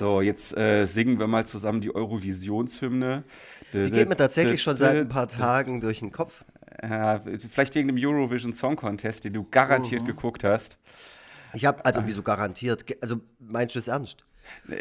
So, jetzt äh, singen wir mal zusammen die Eurovisionshymne. Die geht mir tatsächlich schon seit ein paar Tagen durch den Kopf. Ja, vielleicht wegen dem Eurovision Song Contest, den du garantiert mhm. geguckt hast. Ich habe, also wieso garantiert? Also meinst du es ernst?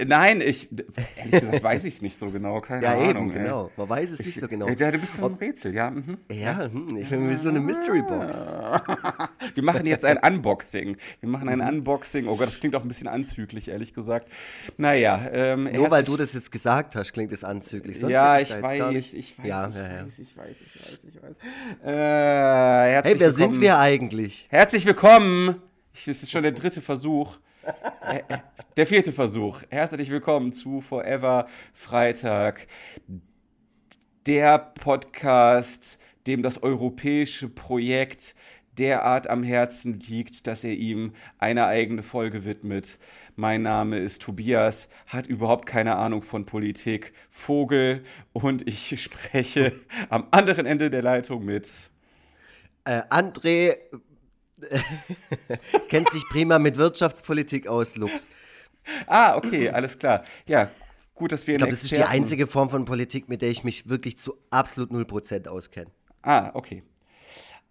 Nein, ich ehrlich gesagt weiß ich es nicht so genau, keine ja, Ahnung. Eben, genau. Man weiß es ich, nicht so genau. Ja, du bist so ein Rätsel, ja. Mhm. Ja, hm, ich bin wie so eine Mystery Box. Wir machen jetzt ein Unboxing. Wir machen ein mhm. Unboxing. Oh Gott, das klingt auch ein bisschen anzüglich, ehrlich gesagt. Naja. Ähm, Nur weil du das jetzt gesagt hast, klingt es anzüglich. Sonst ja, ich weiß, ich, ich weiß, ja, ich ja, weiß, ich weiß, ich weiß, ich weiß. Äh, hey, wer sind wir eigentlich? Herzlich willkommen. Ich, das ist schon der dritte Versuch. Der vierte Versuch. Herzlich willkommen zu Forever Freitag, der Podcast, dem das europäische Projekt derart am Herzen liegt, dass er ihm eine eigene Folge widmet. Mein Name ist Tobias, hat überhaupt keine Ahnung von Politik, Vogel und ich spreche am anderen Ende der Leitung mit äh, André Kennt sich prima mit Wirtschaftspolitik aus, Lux. Ah, okay, alles klar. Ja, gut, dass wir Ich glaube, das ist die einzige Form von Politik, mit der ich mich wirklich zu absolut 0% auskenne. Ah, okay.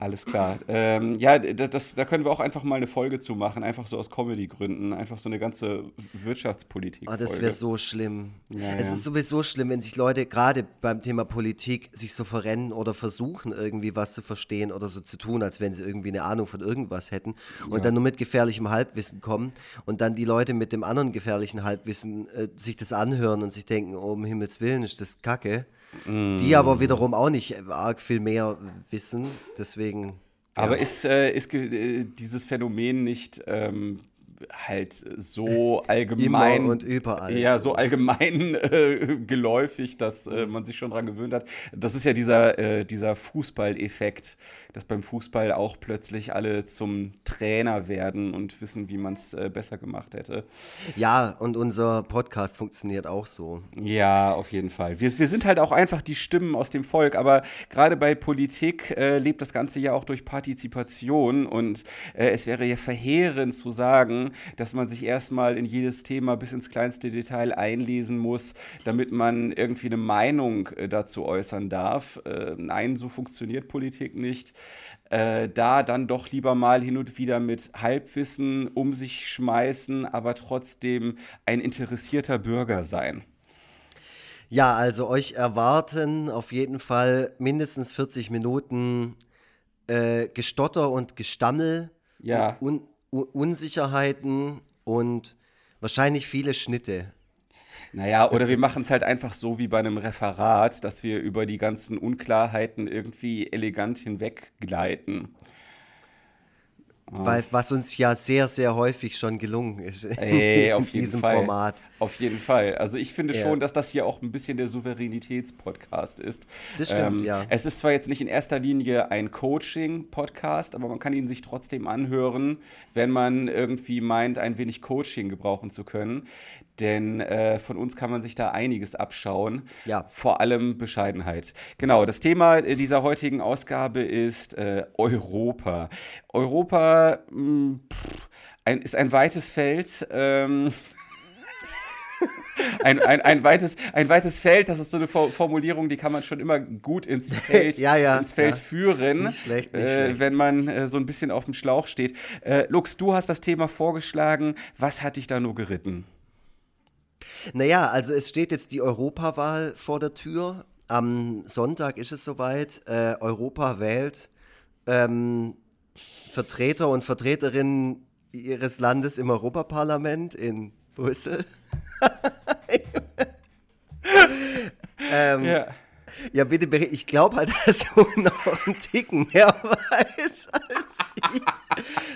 Alles klar. Ähm, ja, das, da können wir auch einfach mal eine Folge zu machen, einfach so aus Comedy-Gründen, einfach so eine ganze Wirtschaftspolitik. Oh, das wäre so schlimm. Ja, es ja. ist sowieso schlimm, wenn sich Leute gerade beim Thema Politik sich so verrennen oder versuchen, irgendwie was zu verstehen oder so zu tun, als wenn sie irgendwie eine Ahnung von irgendwas hätten und ja. dann nur mit gefährlichem Halbwissen kommen und dann die Leute mit dem anderen gefährlichen Halbwissen äh, sich das anhören und sich denken, oh, um Himmels Willen ist das Kacke. Mm. Die aber wiederum auch nicht arg viel mehr wissen. Deswegen. Aber ja. ist, äh, ist äh, dieses Phänomen nicht ähm, halt so allgemein Immer und überall. Ja, so allgemein äh, geläufig, dass äh, man sich schon daran gewöhnt hat. Das ist ja dieser, äh, dieser Fußballeffekt, dass beim Fußball auch plötzlich alle zum Trainer werden und wissen, wie man es äh, besser gemacht hätte. Ja, und unser Podcast funktioniert auch so. Ja, auf jeden Fall. Wir, wir sind halt auch einfach die Stimmen aus dem Volk, aber gerade bei Politik äh, lebt das Ganze ja auch durch Partizipation und äh, es wäre ja verheerend zu sagen, dass man sich erstmal in jedes Thema bis ins kleinste Detail einlesen muss, damit man irgendwie eine Meinung äh, dazu äußern darf. Äh, nein, so funktioniert Politik nicht. Äh, da dann doch lieber mal hin und wieder mit Halbwissen um sich schmeißen, aber trotzdem ein interessierter Bürger sein. Ja, also euch erwarten auf jeden Fall mindestens 40 Minuten äh, Gestotter und Gestammel. Ja. Und, Unsicherheiten und wahrscheinlich viele Schnitte. Naja, oder wir machen es halt einfach so wie bei einem Referat, dass wir über die ganzen Unklarheiten irgendwie elegant hinweggleiten. Weil, was uns ja sehr, sehr häufig schon gelungen ist Ey, in diesem Fall. Format. Auf jeden Fall. Also ich finde ja. schon, dass das hier auch ein bisschen der Souveränitätspodcast ist. Das stimmt, ähm, ja. Es ist zwar jetzt nicht in erster Linie ein Coaching-Podcast, aber man kann ihn sich trotzdem anhören, wenn man irgendwie meint, ein wenig Coaching gebrauchen zu können. Denn äh, von uns kann man sich da einiges abschauen. Ja. Vor allem Bescheidenheit. Genau, das Thema dieser heutigen Ausgabe ist äh, Europa. Europa mh, hm, pff, ein, ist ein weites Feld. Ähm, ein, ein, ein, weites, ein weites Feld, das ist so eine Formulierung, die kann man schon immer gut ins Feld, ja, ja, ins Feld ja. führen, nicht schlecht, nicht äh, wenn man äh, so ein bisschen auf dem Schlauch steht. Äh, Lux, du hast das Thema vorgeschlagen. Was hat dich da nur geritten? Naja, also es steht jetzt die Europawahl vor der Tür. Am Sonntag ist es soweit. Äh, Europa wählt ähm, Vertreter und Vertreterinnen ihres Landes im Europaparlament in Brüssel. ähm, ja. ja, bitte, ich glaube halt, dass du noch einen Ticken mehr weißt als ich.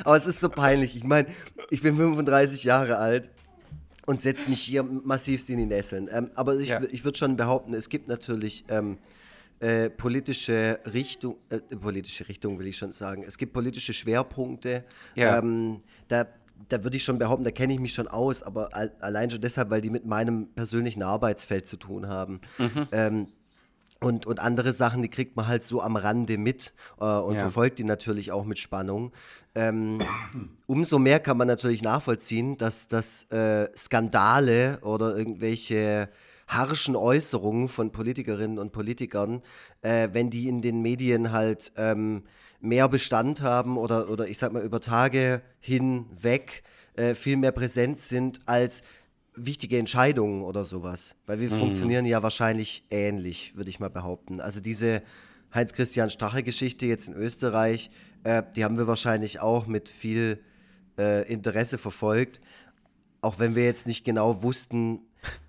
Aber es ist so peinlich. Ich meine, ich bin 35 Jahre alt und setze mich hier massivst in die Nesseln. Ähm, aber ich, ja. ich würde schon behaupten, es gibt natürlich ähm, äh, politische Richtung, äh, politische Richtung will ich schon sagen. Es gibt politische Schwerpunkte. Ja. Ähm, da da würde ich schon behaupten, da kenne ich mich schon aus, aber allein schon deshalb, weil die mit meinem persönlichen Arbeitsfeld zu tun haben. Mhm. Ähm, Und, und andere Sachen, die kriegt man halt so am Rande mit äh, und ja. verfolgt die natürlich auch mit Spannung. Ähm, umso mehr kann man natürlich nachvollziehen, dass, dass äh, Skandale oder irgendwelche harschen Äußerungen von Politikerinnen und Politikern, äh, wenn die in den Medien halt ähm, mehr Bestand haben oder, oder ich sag mal über Tage hinweg äh, viel mehr präsent sind als wichtige Entscheidungen oder sowas. Weil wir mhm. funktionieren ja wahrscheinlich ähnlich, würde ich mal behaupten. Also diese Heinz-Christian Strache-Geschichte jetzt in Österreich, äh, die haben wir wahrscheinlich auch mit viel äh, Interesse verfolgt. Auch wenn wir jetzt nicht genau wussten,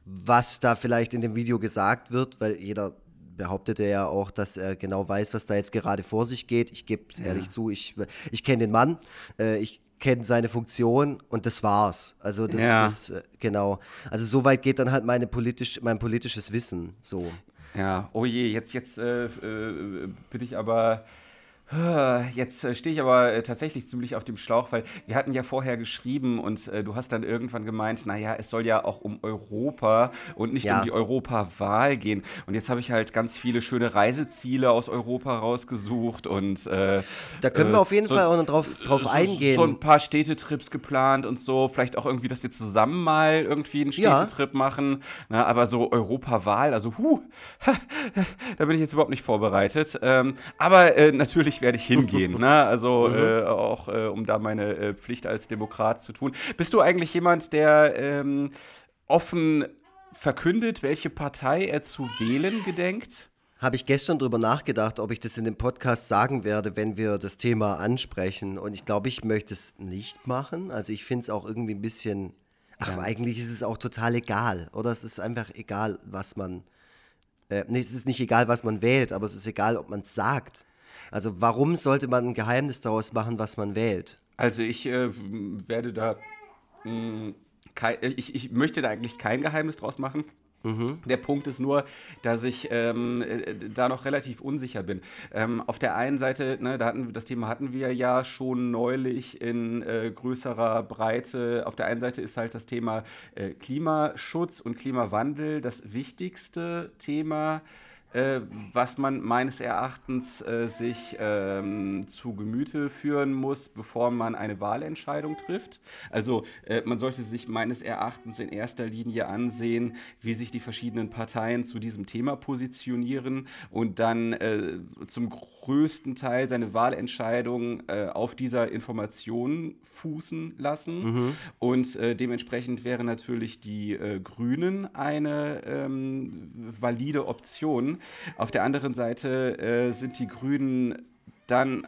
was da vielleicht in dem Video gesagt wird, weil jeder behauptete ja auch, dass er genau weiß, was da jetzt gerade vor sich geht. Ich gebe es ja. ehrlich zu, ich, ich kenne den Mann, äh, ich kenne seine Funktion und das war's. Also das, ja. das äh, genau. Also soweit geht dann halt meine politisch, mein politisches Wissen. So. Ja, oh je, jetzt, jetzt äh, äh, bin ich aber Jetzt äh, stehe ich aber äh, tatsächlich ziemlich auf dem Schlauch, weil wir hatten ja vorher geschrieben und äh, du hast dann irgendwann gemeint, naja, es soll ja auch um Europa und nicht ja. um die Europawahl gehen. Und jetzt habe ich halt ganz viele schöne Reiseziele aus Europa rausgesucht und äh, da können wir auf jeden so, Fall auch noch drauf, drauf so, eingehen. So ein paar Städtetrips geplant und so, vielleicht auch irgendwie, dass wir zusammen mal irgendwie einen Städtetrip ja. machen. Na, aber so Europawahl, also huh, da bin ich jetzt überhaupt nicht vorbereitet. Ähm, aber äh, natürlich werde ich hingehen. ne? Also mhm. äh, auch äh, um da meine äh, Pflicht als Demokrat zu tun. Bist du eigentlich jemand, der ähm, offen verkündet, welche Partei er zu wählen gedenkt? Habe ich gestern darüber nachgedacht, ob ich das in dem Podcast sagen werde, wenn wir das Thema ansprechen. Und ich glaube, ich möchte es nicht machen. Also ich finde es auch irgendwie ein bisschen. Ach, ja. eigentlich ist es auch total egal. Oder es ist einfach egal, was man. Äh, nee, es ist nicht egal, was man wählt, aber es ist egal, ob man es sagt. Also warum sollte man ein Geheimnis daraus machen, was man wählt? Also ich äh, werde da, mh, hm, kein, ich, ich möchte da eigentlich kein Geheimnis draus machen. Mhm. Der Punkt ist nur, dass ich ähm, äh, da noch relativ unsicher bin. Ähm, auf der einen Seite, ne, da hatten, das Thema hatten wir ja schon neulich in äh, größerer Breite. Auf der einen Seite ist halt das Thema äh, Klimaschutz und Klimawandel das wichtigste Thema äh, was man meines Erachtens äh, sich ähm, zu Gemüte führen muss, bevor man eine Wahlentscheidung trifft. Also äh, man sollte sich meines Erachtens in erster Linie ansehen, wie sich die verschiedenen Parteien zu diesem Thema positionieren und dann äh, zum größten Teil seine Wahlentscheidung äh, auf dieser Information fußen lassen. Mhm. Und äh, dementsprechend wäre natürlich die Grünen eine ähm, valide Option. Auf der anderen Seite äh, sind die Grünen dann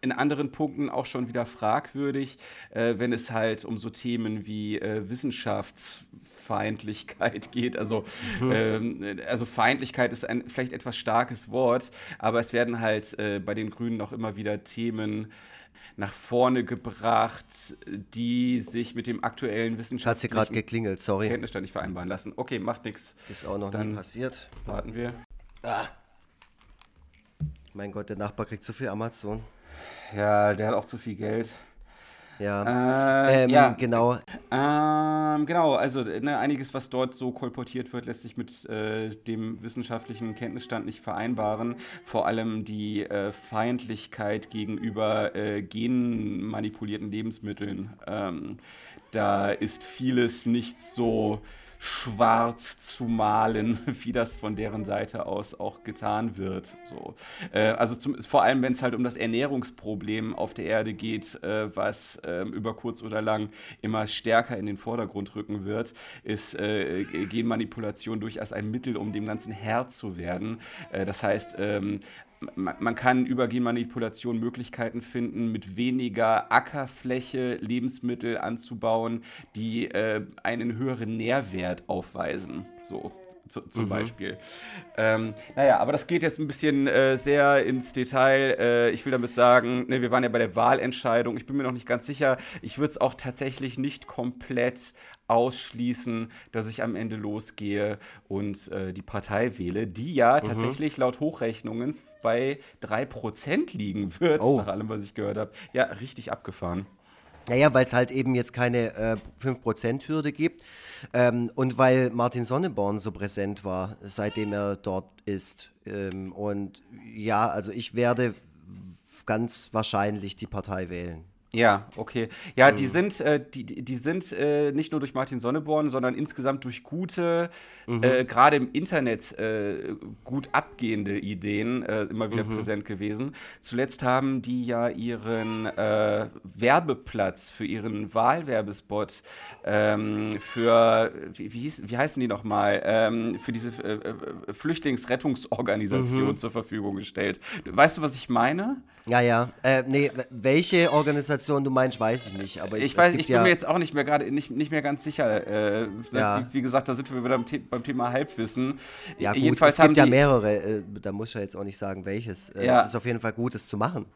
in anderen Punkten auch schon wieder fragwürdig, äh, wenn es halt um so Themen wie äh, Wissenschaftsfeindlichkeit geht. Also, mhm. ähm, also Feindlichkeit ist ein vielleicht etwas starkes Wort, aber es werden halt äh, bei den Grünen auch immer wieder Themen nach vorne gebracht, die sich mit dem aktuellen wissenschaftlichen Hat sie gerade geklingelt, sorry. Kenntnisstand nicht vereinbaren lassen. Okay, macht nichts. Ist auch noch Dann nie passiert. Warten wir. Ah. Mein Gott, der Nachbar kriegt zu viel Amazon. Ja, der hat auch zu viel Geld. Ja, äh, ähm, ja. genau. Ähm, genau, also ne, einiges, was dort so kolportiert wird, lässt sich mit äh, dem wissenschaftlichen Kenntnisstand nicht vereinbaren. Vor allem die äh, Feindlichkeit gegenüber äh, genmanipulierten Lebensmitteln. Ähm, da ist vieles nicht so schwarz zu malen, wie das von deren Seite aus auch getan wird. So. Äh, also zum, vor allem, wenn es halt um das Ernährungsproblem auf der Erde geht, äh, was äh, über kurz oder lang immer stärker in den Vordergrund rücken wird, ist äh, Genmanipulation durchaus ein Mittel, um dem Ganzen Herr zu werden. Äh, das heißt, ähm, man kann über Genmanipulation Möglichkeiten finden, mit weniger Ackerfläche Lebensmittel anzubauen, die äh, einen höheren Nährwert aufweisen. So zu, zum mhm. Beispiel. Ähm, naja, aber das geht jetzt ein bisschen äh, sehr ins Detail. Äh, ich will damit sagen, ne, wir waren ja bei der Wahlentscheidung. Ich bin mir noch nicht ganz sicher. Ich würde es auch tatsächlich nicht komplett ausschließen, dass ich am Ende losgehe und äh, die Partei wähle, die ja mhm. tatsächlich laut Hochrechnungen bei 3% liegen wird, oh. nach allem, was ich gehört habe. Ja, richtig abgefahren. Naja, weil es halt eben jetzt keine äh, 5%-Hürde gibt ähm, und weil Martin Sonneborn so präsent war, seitdem er dort ist. Ähm, und ja, also ich werde ganz wahrscheinlich die Partei wählen. Ja, okay. Ja, die mhm. sind, äh, die, die sind äh, nicht nur durch Martin Sonneborn, sondern insgesamt durch gute, mhm. äh, gerade im Internet äh, gut abgehende Ideen äh, immer wieder mhm. präsent gewesen. Zuletzt haben die ja ihren äh, Werbeplatz für ihren Wahlwerbespot ähm, für, wie, wie, hieß, wie heißen die nochmal, ähm, für diese Flüchtlingsrettungsorganisation mhm. zur Verfügung gestellt. Weißt du, was ich meine? Ja, ja. Äh, nee, welche Organisation du meinst, weiß ich nicht. Aber ich, ich weiß, ich bin ja mir jetzt auch nicht mehr gerade nicht, nicht mehr ganz sicher. Äh, ja. wie, wie, gesagt, da sind wir wieder beim, Thema Halbwissen. Ja, gut, Jedenfalls es gibt ja mehrere. Äh, da muss ich ja jetzt auch nicht sagen, welches. Äh, ja. Es ist auf jeden Fall gut, es zu machen.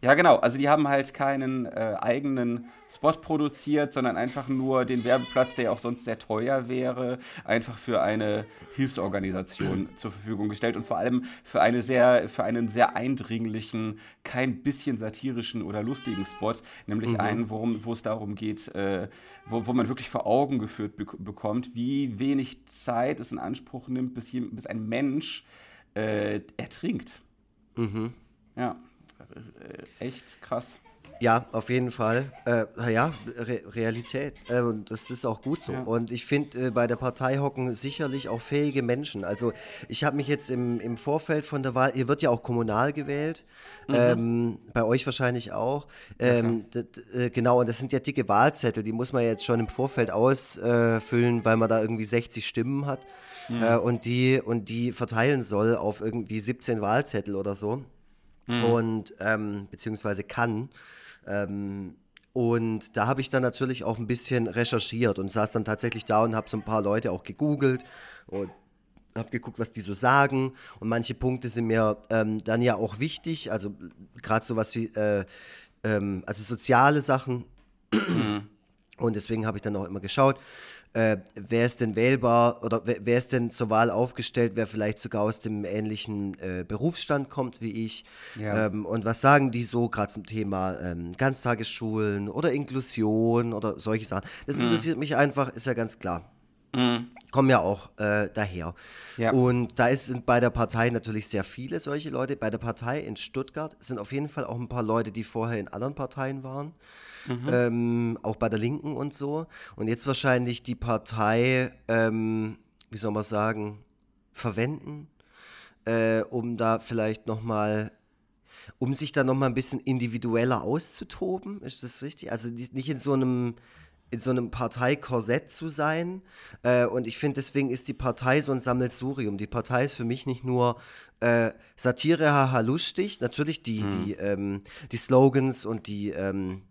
Ja, genau. Also die haben halt keinen äh, eigenen Spot produziert, sondern einfach nur den Werbeplatz, der ja auch sonst sehr teuer wäre, einfach für eine Hilfsorganisation zur Verfügung gestellt und vor allem für eine sehr, für einen sehr eindringlichen, kein bisschen satirischen oder lustigen Spot, nämlich mhm. einen, worum, wo es darum geht, äh, wo, wo man wirklich vor Augen geführt be bekommt, wie wenig Zeit es in Anspruch nimmt, bis, hier, bis ein Mensch äh, ertrinkt. Mhm. Ja. Äh, echt krass. Ja, auf jeden Fall. Äh, ja, Re Realität. Äh, und das ist auch gut so. Ja. Und ich finde, äh, bei der Partei hocken sicherlich auch fähige Menschen. Also ich habe mich jetzt im, im Vorfeld von der Wahl, ihr wird ja auch kommunal gewählt, mhm. ähm, bei euch wahrscheinlich auch. Ähm. Äh, genau, und das sind ja dicke Wahlzettel, die muss man jetzt schon im Vorfeld ausfüllen, weil man da irgendwie 60 Stimmen hat. Mhm. Äh, und, die, und die verteilen soll auf irgendwie 17 Wahlzettel oder so mhm. und ähm, beziehungsweise kann. Ähm, und da habe ich dann natürlich auch ein bisschen recherchiert und saß dann tatsächlich da und habe so ein paar Leute auch gegoogelt und habe geguckt, was die so sagen. Und manche Punkte sind mir ähm, dann ja auch wichtig, also gerade sowas wie, äh, ähm, also soziale Sachen. Mhm. Und deswegen habe ich dann auch immer geschaut, äh, wer ist denn wählbar oder wer, wer, ist denn zur Wahl aufgestellt, wer vielleicht sogar aus dem ähnlichen äh, Berufsstand kommt wie ich. Ja. Ähm, und was sagen die so gerade zum Thema ähm, Ganztagesschulen oder Inklusion oder solche Sachen. Das mhm. interessiert mich einfach, ist ja ganz klar. Mhm. Kommen ja auch äh, daher. Ja. Und da ist, sind bei der Partei natürlich sehr viele solche Leute. Bei der Partei in Stuttgart sind auf jeden Fall auch ein paar Leute, die vorher in anderen Parteien waren. Mhm. Ähm, auch bei der Linken und so. Und jetzt wahrscheinlich die Partei, ähm, wie soll man sagen, verwenden, äh, um da vielleicht nochmal um sich da nochmal ein bisschen individueller auszutoben, ist das richtig? Also nicht in so einem in so einem Parteikorsett zu sein. Äh, und ich finde, deswegen ist die Partei so ein Sammelsurium. Die Partei ist für mich nicht nur äh, Satire, haha, lustig. Natürlich die, hm. die, ähm, die Slogans und die, ähm,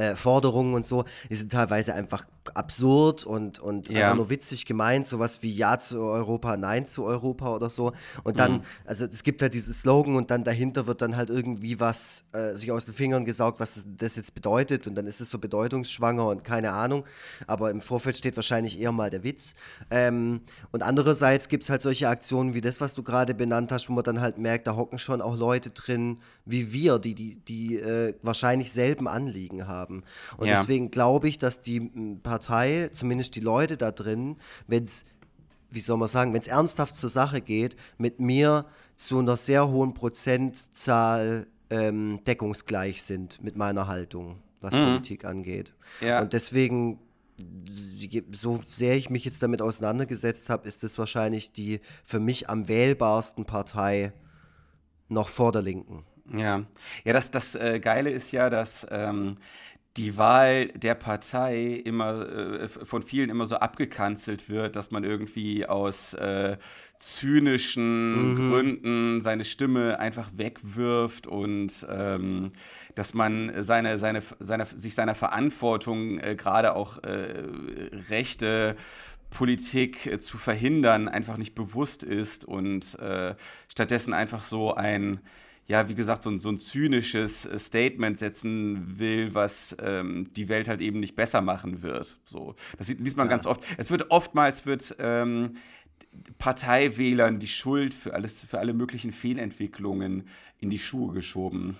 äh, Forderungen und so, die sind teilweise einfach absurd und, und ja. einfach nur witzig gemeint, sowas wie Ja zu Europa, Nein zu Europa oder so. Und dann, mhm. also es gibt halt dieses Slogan und dann dahinter wird dann halt irgendwie was äh, sich aus den Fingern gesaugt, was das jetzt bedeutet und dann ist es so bedeutungsschwanger und keine Ahnung. Aber im Vorfeld steht wahrscheinlich eher mal der Witz. Ähm, und andererseits gibt es halt solche Aktionen wie das, was du gerade benannt hast, wo man dann halt merkt, da hocken schon auch Leute drin wie wir, die, die, die äh, wahrscheinlich selben Anliegen haben. Und ja. deswegen glaube ich, dass die Partei, zumindest die Leute da drin, wenn es, wie soll man sagen, wenn es ernsthaft zur Sache geht, mit mir zu einer sehr hohen Prozentzahl ähm, deckungsgleich sind mit meiner Haltung, was mhm. Politik angeht. Ja. Und deswegen so sehr ich mich jetzt damit auseinandergesetzt habe, ist es wahrscheinlich die für mich am wählbarsten Partei noch vor der Linken. Ja, ja, das, das äh, Geile ist ja, dass ähm, die Wahl der Partei immer äh, von vielen immer so abgekanzelt wird, dass man irgendwie aus äh, zynischen mhm. Gründen seine Stimme einfach wegwirft und ähm, dass man seine, seine, seine, sich seiner Verantwortung äh, gerade auch äh, rechte Politik äh, zu verhindern einfach nicht bewusst ist und äh, stattdessen einfach so ein ja, wie gesagt, so ein, so ein zynisches äh, Statement setzen will, was ähm, die Welt halt eben nicht besser machen wird. So, das liest man ja. ganz oft. Es wird oftmals wird ähm, Parteiwählern die Schuld für alles, für alle möglichen Fehlentwicklungen in die Schuhe geschoben.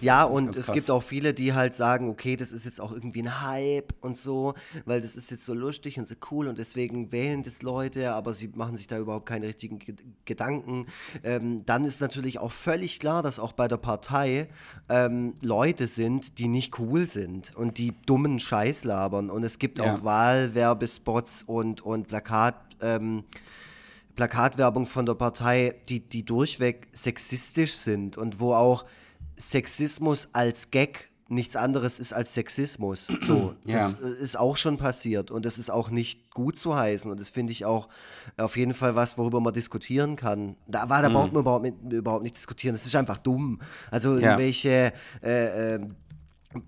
Ja, und es gibt auch viele, die halt sagen, okay, das ist jetzt auch irgendwie ein Hype und so, weil das ist jetzt so lustig und so cool und deswegen wählen das Leute, aber sie machen sich da überhaupt keine richtigen G Gedanken. Ähm, dann ist natürlich auch völlig klar, dass auch bei der Partei ähm, Leute sind, die nicht cool sind und die dummen Scheiß labern. Und es gibt ja. auch Wahlwerbespots und, und Plakat. Ähm, Plakatwerbung von der Partei, die, die durchweg sexistisch sind und wo auch Sexismus als Gag nichts anderes ist als Sexismus. So, das ja. ist auch schon passiert und das ist auch nicht gut zu heißen und das finde ich auch auf jeden Fall was, worüber man diskutieren kann. Da war, da mhm. braucht man überhaupt, mit, überhaupt nicht diskutieren. Das ist einfach dumm. Also ja. irgendwelche äh, äh,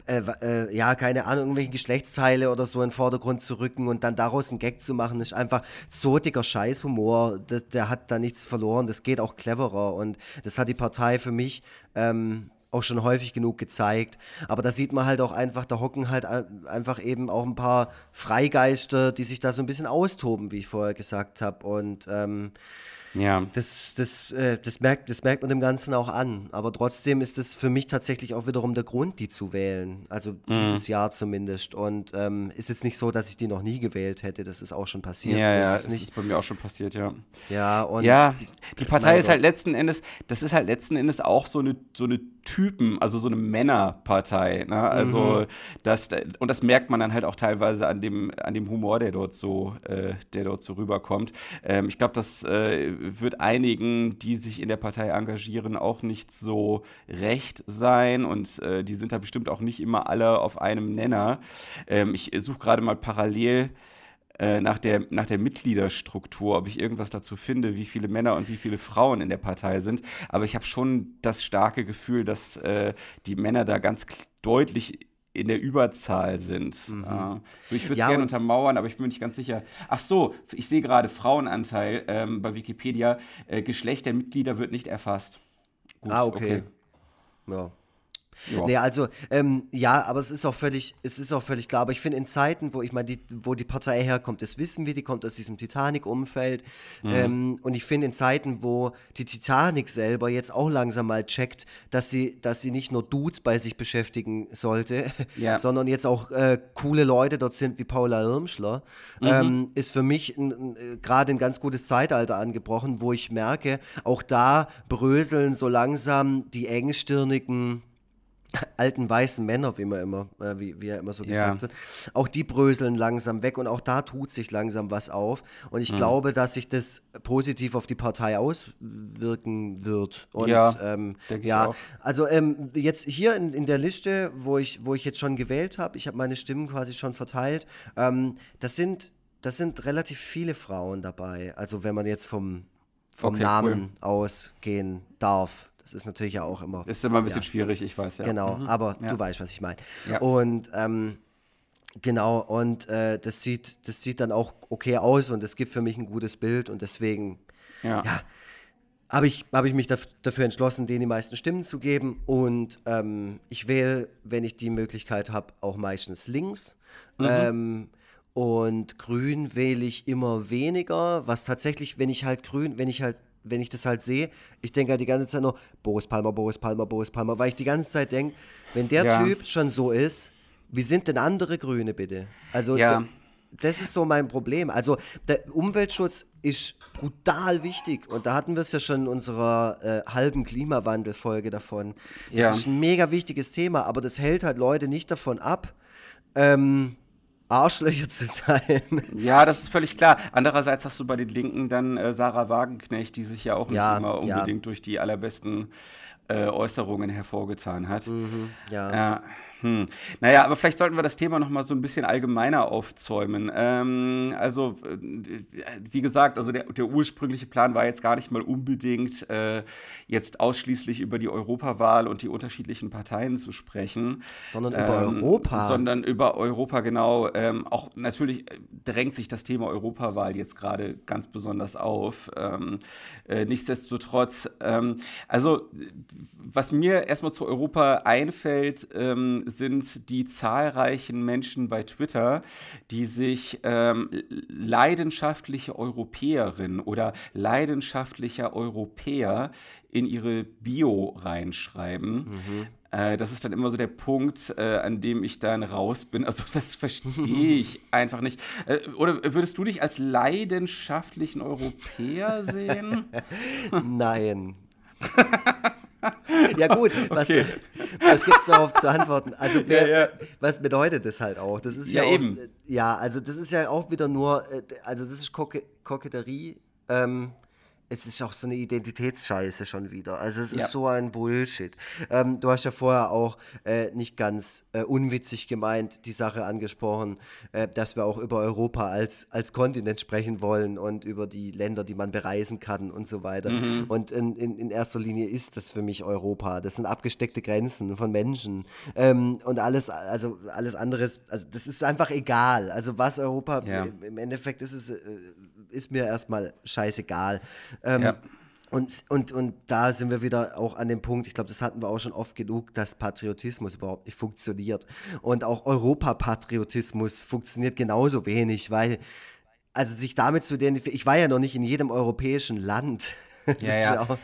äh, äh, ja, keine Ahnung, irgendwelche Geschlechtsteile oder so in den Vordergrund zu rücken und dann daraus einen Gag zu machen, ist einfach so dicker Scheißhumor. Der, der hat da nichts verloren. Das geht auch cleverer und das hat die Partei für mich ähm, auch schon häufig genug gezeigt. Aber da sieht man halt auch einfach, da hocken halt einfach eben auch ein paar Freigeister, die sich da so ein bisschen austoben, wie ich vorher gesagt habe. Und ähm, ja. Das, das, äh, das, merkt, das merkt man dem Ganzen auch an. Aber trotzdem ist es für mich tatsächlich auch wiederum der Grund, die zu wählen. Also mhm. dieses Jahr zumindest. Und ähm, ist jetzt nicht so, dass ich die noch nie gewählt hätte. Das ist auch schon passiert. Ja, so ja, ist das ist bei mir auch schon passiert, ja. Ja, und ja die Partei ist halt letzten Endes, das ist halt letzten Endes auch so eine, so eine Typen, also so eine Männerpartei. Ne? Also mhm. das, und das merkt man dann halt auch teilweise an dem, an dem Humor, der dort so, äh, der dort so rüberkommt. Ähm, ich glaube, das äh, wird einigen, die sich in der Partei engagieren, auch nicht so recht sein und äh, die sind da bestimmt auch nicht immer alle auf einem Nenner. Ähm, ich suche gerade mal parallel äh, nach, der, nach der Mitgliederstruktur, ob ich irgendwas dazu finde, wie viele Männer und wie viele Frauen in der Partei sind. Aber ich habe schon das starke Gefühl, dass äh, die Männer da ganz deutlich in der Überzahl sind. Mhm. Äh, ich würde es ja, gerne untermauern, aber ich bin mir nicht ganz sicher. Ach so, ich sehe gerade Frauenanteil ähm, bei Wikipedia. Äh, Geschlecht der Mitglieder wird nicht erfasst. Gut, ah, okay. okay. Ja. Ja. Nee, also, ähm, ja, aber es ist auch völlig, es ist auch völlig klar. Aber ich finde, in Zeiten, wo ich meine, die, wo die Partei herkommt, das wissen wir, die kommt aus diesem Titanic-Umfeld. Mhm. Ähm, und ich finde, in Zeiten, wo die Titanic selber jetzt auch langsam mal checkt, dass sie, dass sie nicht nur Dudes bei sich beschäftigen sollte, ja. sondern jetzt auch äh, coole Leute dort sind wie Paula Irmschler, mhm. ähm, ist für mich gerade ein ganz gutes Zeitalter angebrochen, wo ich merke, auch da bröseln so langsam die engstirnigen alten weißen Männer, wie man immer, äh, wie, wie er immer so gesagt ja. wird, auch die bröseln langsam weg und auch da tut sich langsam was auf. Und ich mhm. glaube, dass sich das positiv auf die Partei auswirken wird. Und, ja, ähm, ja. also ähm, jetzt hier in, in der Liste, wo ich, wo ich jetzt schon gewählt habe, ich habe meine Stimmen quasi schon verteilt, ähm, das sind das sind relativ viele Frauen dabei. Also wenn man jetzt vom, vom okay, Namen cool. ausgehen darf. Das ist natürlich ja auch immer. Ist immer ein bisschen ja. schwierig, ich weiß, ja. Genau, mhm. aber ja. du weißt, was ich meine. Ja. Und ähm, genau, und äh, das, sieht, das sieht dann auch okay aus und es gibt für mich ein gutes Bild und deswegen, ja, ja habe ich, hab ich mich dafür entschlossen, denen die meisten Stimmen zu geben. Und ähm, ich wähle, wenn ich die Möglichkeit habe, auch meistens links. Mhm. Ähm, und grün wähle ich immer weniger, was tatsächlich, wenn ich halt grün, wenn ich halt wenn ich das halt sehe, ich denke halt die ganze Zeit nur, Boris Palmer, Boris Palmer, Boris Palmer, weil ich die ganze Zeit denke, wenn der ja. Typ schon so ist, wie sind denn andere Grüne bitte? Also ja. das ist so mein Problem. Also der Umweltschutz ist brutal wichtig und da hatten wir es ja schon in unserer äh, halben Klimawandelfolge davon. Das ja. ist ein mega wichtiges Thema, aber das hält halt Leute nicht davon ab, ähm, Arschlöcher zu sein. Ja, das ist völlig klar. Andererseits hast du bei den Linken dann äh, Sarah Wagenknecht, die sich ja auch nicht ja, immer unbedingt ja. durch die allerbesten äh, Äußerungen hervorgetan hat. Mhm, ja. Äh, hm. Naja, aber vielleicht sollten wir das Thema noch mal so ein bisschen allgemeiner aufzäumen. Ähm, also, äh, wie gesagt, also der, der, ursprüngliche Plan war jetzt gar nicht mal unbedingt, äh, jetzt ausschließlich über die Europawahl und die unterschiedlichen Parteien zu sprechen. Sondern über ähm, Europa. Sondern über Europa, genau. Ähm, auch natürlich äh, drängt sich das Thema Europawahl jetzt gerade ganz besonders auf. Ähm, äh, nichtsdestotrotz, ähm, also, was mir erstmal zu Europa einfällt, ähm, sind die zahlreichen Menschen bei Twitter, die sich ähm, leidenschaftliche Europäerin oder leidenschaftlicher Europäer in ihre Bio reinschreiben. Mhm. Äh, das ist dann immer so der Punkt, äh, an dem ich dann raus bin. Also das verstehe ich einfach nicht. Äh, oder würdest du dich als leidenschaftlichen Europäer sehen? Nein. Ja gut, was, okay. was gibt es darauf zu antworten? Also wer, ja, ja. was bedeutet das halt auch? Das ist ja, ja auch, eben. Ja, also das ist ja auch wieder nur, äh, also das ist Koketterie. Ähm, es ist auch so eine Identitätsscheiße schon wieder. Also es ja. ist so ein Bullshit. Ähm, du hast ja vorher auch äh, nicht ganz äh, unwitzig gemeint, die Sache angesprochen, äh, dass wir auch über Europa als, als Kontinent sprechen wollen und über die Länder, die man bereisen kann und so weiter. Mhm. Und in, in, in, erster Linie ist das für mich Europa. Das sind abgesteckte Grenzen von Menschen. Ähm, und alles, also alles anderes, also das ist einfach egal. Also was Europa, ja. im Endeffekt ist es, äh, ist mir erstmal scheißegal. Ähm, ja. Und, und, und da sind wir wieder auch an dem Punkt, ich glaube, das hatten wir auch schon oft genug, dass Patriotismus überhaupt nicht funktioniert. Und auch Europapatriotismus funktioniert genauso wenig, weil, also sich damit zu identifizieren, ich war ja noch nicht in jedem europäischen Land. Ja, ja.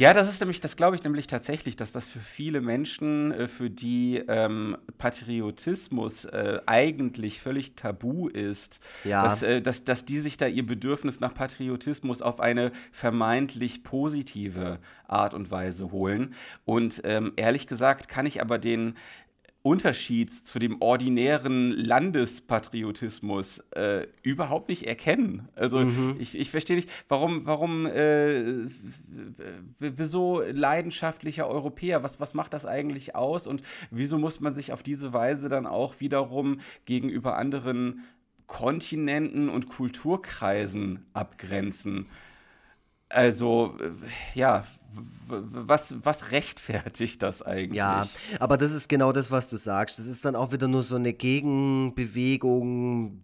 Ja, das ist nämlich, das glaube ich nämlich tatsächlich, dass das für viele Menschen, äh, für die ähm, Patriotismus äh, eigentlich völlig tabu ist, ja. dass, äh, dass, dass die sich da ihr Bedürfnis nach Patriotismus auf eine vermeintlich positive Art und Weise holen. Und ähm, ehrlich gesagt kann ich aber den Unterschied zu dem ordinären Landespatriotismus äh, überhaupt nicht erkennen. Also mhm. ich, ich verstehe nicht, warum, warum, äh, wieso leidenschaftlicher Europäer, was, was macht das eigentlich aus und wieso muss man sich auf diese Weise dann auch wiederum gegenüber anderen Kontinenten und Kulturkreisen abgrenzen? Also, äh, ja, was, was rechtfertigt das eigentlich? Ja, aber das ist genau das, was du sagst. Das ist dann auch wieder nur so eine Gegenbewegung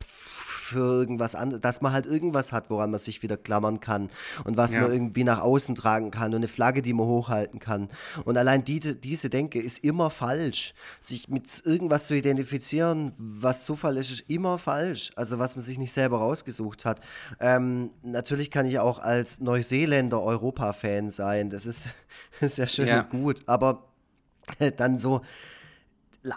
für irgendwas anderes, dass man halt irgendwas hat, woran man sich wieder klammern kann und was ja. man irgendwie nach außen tragen kann und eine Flagge, die man hochhalten kann. Und allein die, diese Denke ist immer falsch. Sich mit irgendwas zu identifizieren, was Zufall ist, ist immer falsch. Also was man sich nicht selber rausgesucht hat. Ähm, natürlich kann ich auch als Neuseeländer Europa-Fan sein. Das ist, ist ja schön ja. und gut. Aber dann so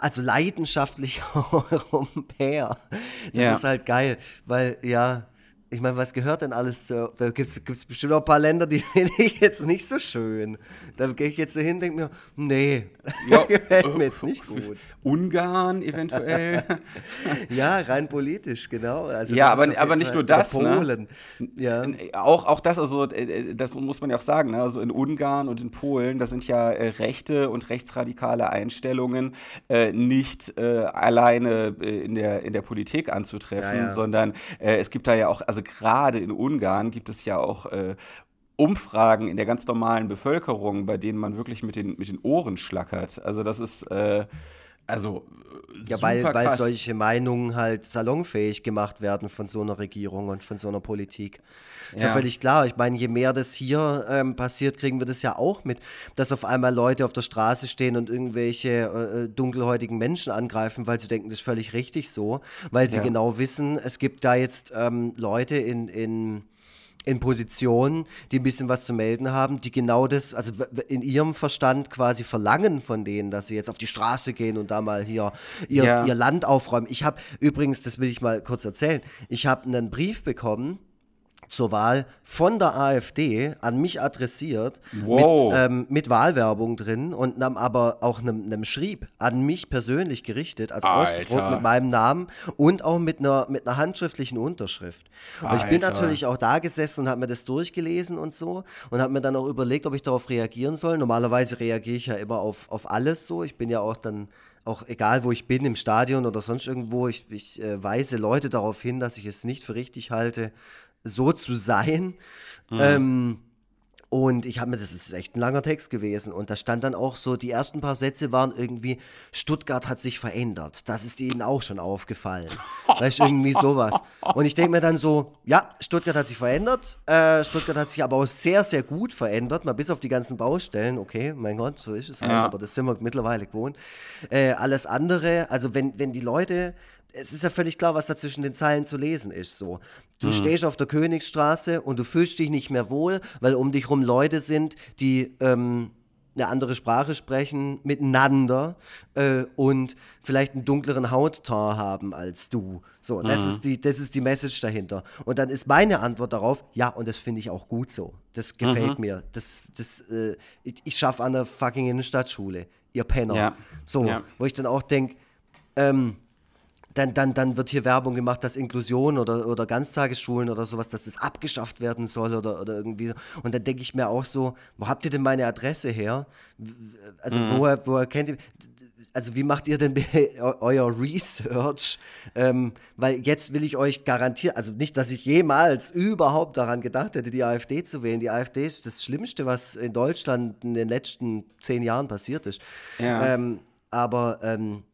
also leidenschaftlicher Europäer. Das ja. ist halt geil, weil ja, ich meine, was gehört denn alles zu. Da gibt es bestimmt auch ein paar Länder, die finde ich jetzt nicht so schön. Da gehe ich jetzt so hin und denke mir, nee, ja, gefällt mir jetzt nicht gut. Ungarn eventuell. ja, rein politisch, genau. Also ja, aber, aber nicht nur das. Ne? Polen. Ne? Ja. Auch, auch das, also äh, äh, das muss man ja auch sagen, ne? also in Ungarn und in Polen, da sind ja äh, rechte und rechtsradikale Einstellungen äh, nicht äh, alleine äh, in, der, in der Politik anzutreffen, ja, ja. sondern es gibt da ja auch, also also gerade in Ungarn gibt es ja auch äh, Umfragen in der ganz normalen Bevölkerung, bei denen man wirklich mit den, mit den Ohren schlackert. Also das ist, äh, also ja, weil, weil solche Meinungen halt salonfähig gemacht werden von so einer Regierung und von so einer Politik. Ist ja, ja völlig klar. Ich meine, je mehr das hier ähm, passiert, kriegen wir das ja auch mit, dass auf einmal Leute auf der Straße stehen und irgendwelche äh, äh dunkelhäutigen Menschen angreifen, weil sie denken, das ist völlig richtig so, weil sie ja. genau wissen, es gibt da jetzt ähm, Leute in, in in Positionen, die ein bisschen was zu melden haben, die genau das, also in ihrem Verstand quasi verlangen von denen, dass sie jetzt auf die Straße gehen und da mal hier ihr, ja. ihr Land aufräumen. Ich habe übrigens, das will ich mal kurz erzählen, ich habe einen Brief bekommen zur Wahl von der AfD an mich adressiert wow. mit, ähm, mit, Wahlwerbung drin und aber auch einem, einem Schrieb an mich persönlich gerichtet, also Alter. ausgedruckt mit meinem Namen und auch mit einer, mit einer handschriftlichen Unterschrift. Und Alter. ich bin natürlich auch da gesessen und habe mir das durchgelesen und so und habe mir dann auch überlegt, ob ich darauf reagieren soll. Normalerweise reagiere ich ja immer auf, auf alles so. Ich bin ja auch dann auch egal wo ich bin, im Stadion oder sonst irgendwo, ich, ich äh, weise Leute darauf hin, dass ich es nicht für richtig halte, so zu sein. Mhm. Ähm, und ich habe mir, das ist echt ein langer Text gewesen. Und da stand dann auch so, die ersten paar Sätze waren irgendwie, Stuttgart hat sich verändert. Das ist ihnen auch schon aufgefallen. weißt du, irgendwie sowas. Und ich denke mir dann so, ja, Stuttgart hat sich verändert. Äh, Stuttgart hat sich aber auch sehr, sehr gut verändert. Mal bis auf die ganzen Baustellen. Okay, mein Gott, so ist es halt. Ja. Aber das sind wir mittlerweile gewohnt. Äh, alles andere, also wenn, wenn die Leute es ist ja völlig klar, was da zwischen den Zeilen zu lesen ist. So. Du mhm. stehst auf der Königsstraße und du fühlst dich nicht mehr wohl, weil um dich rum Leute sind, die ähm, eine andere Sprache sprechen miteinander äh, und vielleicht einen dunkleren Hautton haben als du. So, das, mhm. ist die, das ist die Message dahinter. Und dann ist meine Antwort darauf, ja, und das finde ich auch gut so. Das gefällt mhm. mir. Das, das, äh, ich, ich schaffe an der fucking Innenstadtschule, ihr Penner. Ja. So, ja. wo ich dann auch denke, ähm, dann, dann, dann wird hier Werbung gemacht, dass Inklusion oder, oder Ganztagesschulen oder sowas, dass das abgeschafft werden soll oder, oder irgendwie. Und dann denke ich mir auch so, wo habt ihr denn meine Adresse her? Also mhm. woher, woher kennt ihr, also wie macht ihr denn euer Research? Ähm, weil jetzt will ich euch garantieren, also nicht, dass ich jemals überhaupt daran gedacht hätte, die AfD zu wählen. Die AfD ist das Schlimmste, was in Deutschland in den letzten zehn Jahren passiert ist. Ja. Ähm, aber ähm,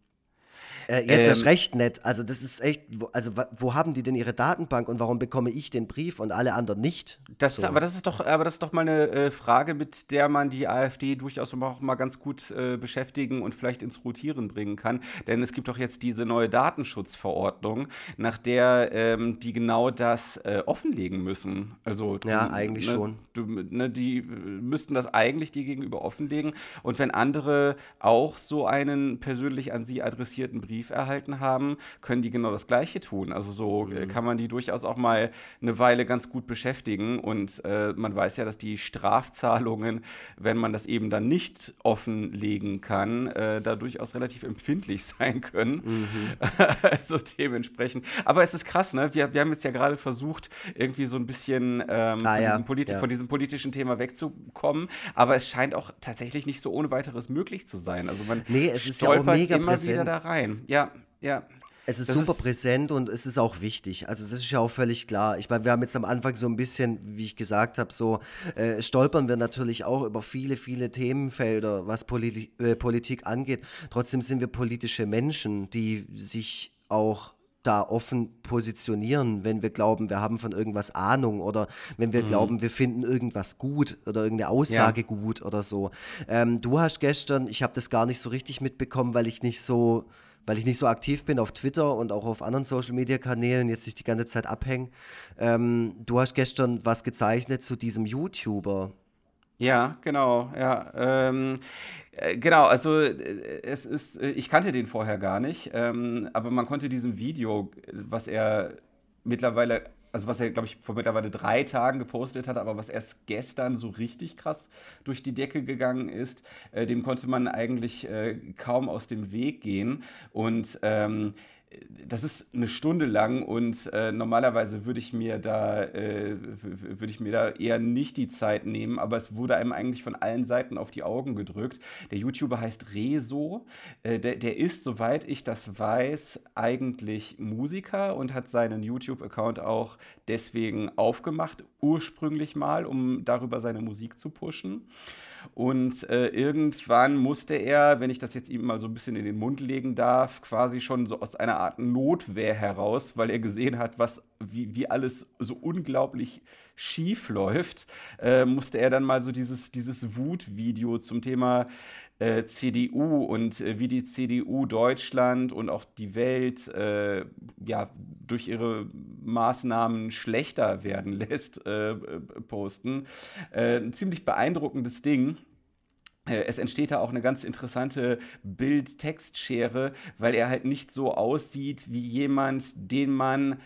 äh, jetzt ähm, erst recht nett. Also das ist echt, also wo haben die denn ihre Datenbank und warum bekomme ich den Brief und alle anderen nicht? Das, so. Aber das ist doch, aber das ist doch mal eine äh, Frage, mit der man die AfD durchaus auch mal ganz gut äh, beschäftigen und vielleicht ins Rotieren bringen kann. Denn es gibt doch jetzt diese neue Datenschutzverordnung, nach der ähm, die genau das äh, offenlegen müssen. Also ja, eigentlich ne, schon. Du, ne, die müssten das eigentlich dir gegenüber offenlegen. Und wenn andere auch so einen persönlich an sie adressierten Brief Brief erhalten haben, können die genau das Gleiche tun. Also so äh, mhm. kann man die durchaus auch mal eine Weile ganz gut beschäftigen. Und äh, man weiß ja, dass die Strafzahlungen, wenn man das eben dann nicht offenlegen kann, äh, da durchaus relativ empfindlich sein können. Mhm. also dementsprechend. Aber es ist krass, ne? Wir, wir haben jetzt ja gerade versucht, irgendwie so ein bisschen ähm, ah, von, ja. diesem ja. von, diesem politischen Thema wegzukommen. Aber es scheint auch tatsächlich nicht so ohne weiteres möglich zu sein. Also man nee, es ist ja auch mega immer präsent. wieder da rein ja, ja. Es ist das super ist präsent und es ist auch wichtig. Also das ist ja auch völlig klar. Ich meine, wir haben jetzt am Anfang so ein bisschen, wie ich gesagt habe, so äh, stolpern wir natürlich auch über viele, viele Themenfelder, was Poli äh, Politik angeht. Trotzdem sind wir politische Menschen, die sich auch da offen positionieren, wenn wir glauben, wir haben von irgendwas Ahnung oder wenn wir mhm. glauben, wir finden irgendwas gut oder irgendeine Aussage ja. gut oder so. Ähm, du hast gestern, ich habe das gar nicht so richtig mitbekommen, weil ich nicht so weil ich nicht so aktiv bin auf Twitter und auch auf anderen Social-Media-Kanälen, jetzt nicht die ganze Zeit abhängen. Ähm, du hast gestern was gezeichnet zu diesem YouTuber. Ja, genau, ja. Ähm, äh, genau, also äh, es ist, äh, ich kannte den vorher gar nicht, ähm, aber man konnte diesem Video, was er mittlerweile also was er, glaube ich, vor mittlerweile drei Tagen gepostet hat, aber was erst gestern so richtig krass durch die Decke gegangen ist, äh, dem konnte man eigentlich äh, kaum aus dem Weg gehen. Und ähm, das ist eine Stunde lang und äh, normalerweise würde ich mir da äh, würde ich mir da eher nicht die Zeit nehmen, aber es wurde einem eigentlich von allen Seiten auf die Augen gedrückt. Der YouTuber heißt Rezo, äh, der, der ist, soweit ich das weiß, eigentlich Musiker und hat seinen YouTube-Account auch deswegen aufgemacht, ursprünglich mal, um darüber seine Musik zu pushen. Und äh, irgendwann musste er, wenn ich das jetzt ihm mal so ein bisschen in den Mund legen darf, quasi schon so aus einer Art Notwehr heraus, weil er gesehen hat, was, wie, wie alles so unglaublich schief läuft, äh, musste er dann mal so dieses, dieses Wut-Video zum Thema äh, CDU und äh, wie die CDU Deutschland und auch die Welt äh, ja, durch ihre Maßnahmen schlechter werden lässt, äh, posten. Äh, ein ziemlich beeindruckendes Ding. Es entsteht da auch eine ganz interessante Bild-Text-Schere, weil er halt nicht so aussieht wie jemand, den man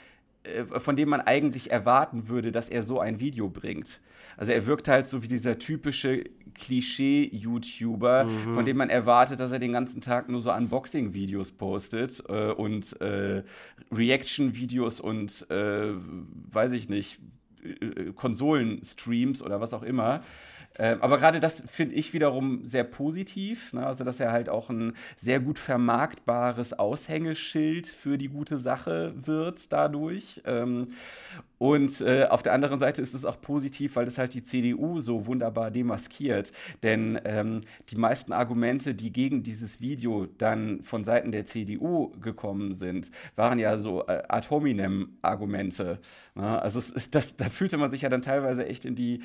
von dem man eigentlich erwarten würde, dass er so ein Video bringt. Also er wirkt halt so wie dieser typische Klischee-YouTuber, mhm. von dem man erwartet, dass er den ganzen Tag nur so Unboxing-Videos postet äh, und äh, Reaction-Videos und äh, weiß ich nicht, äh, äh, Konsolen-Streams oder was auch immer. Äh, aber gerade das finde ich wiederum sehr positiv. Ne? Also, dass er halt auch ein sehr gut vermarktbares Aushängeschild für die gute Sache wird dadurch. Ähm, und äh, auf der anderen Seite ist es auch positiv, weil es halt die CDU so wunderbar demaskiert. Denn ähm, die meisten Argumente, die gegen dieses Video dann von Seiten der CDU gekommen sind, waren ja so äh, ad hominem Argumente. Ne? Also ist das, da fühlte man sich ja dann teilweise echt in die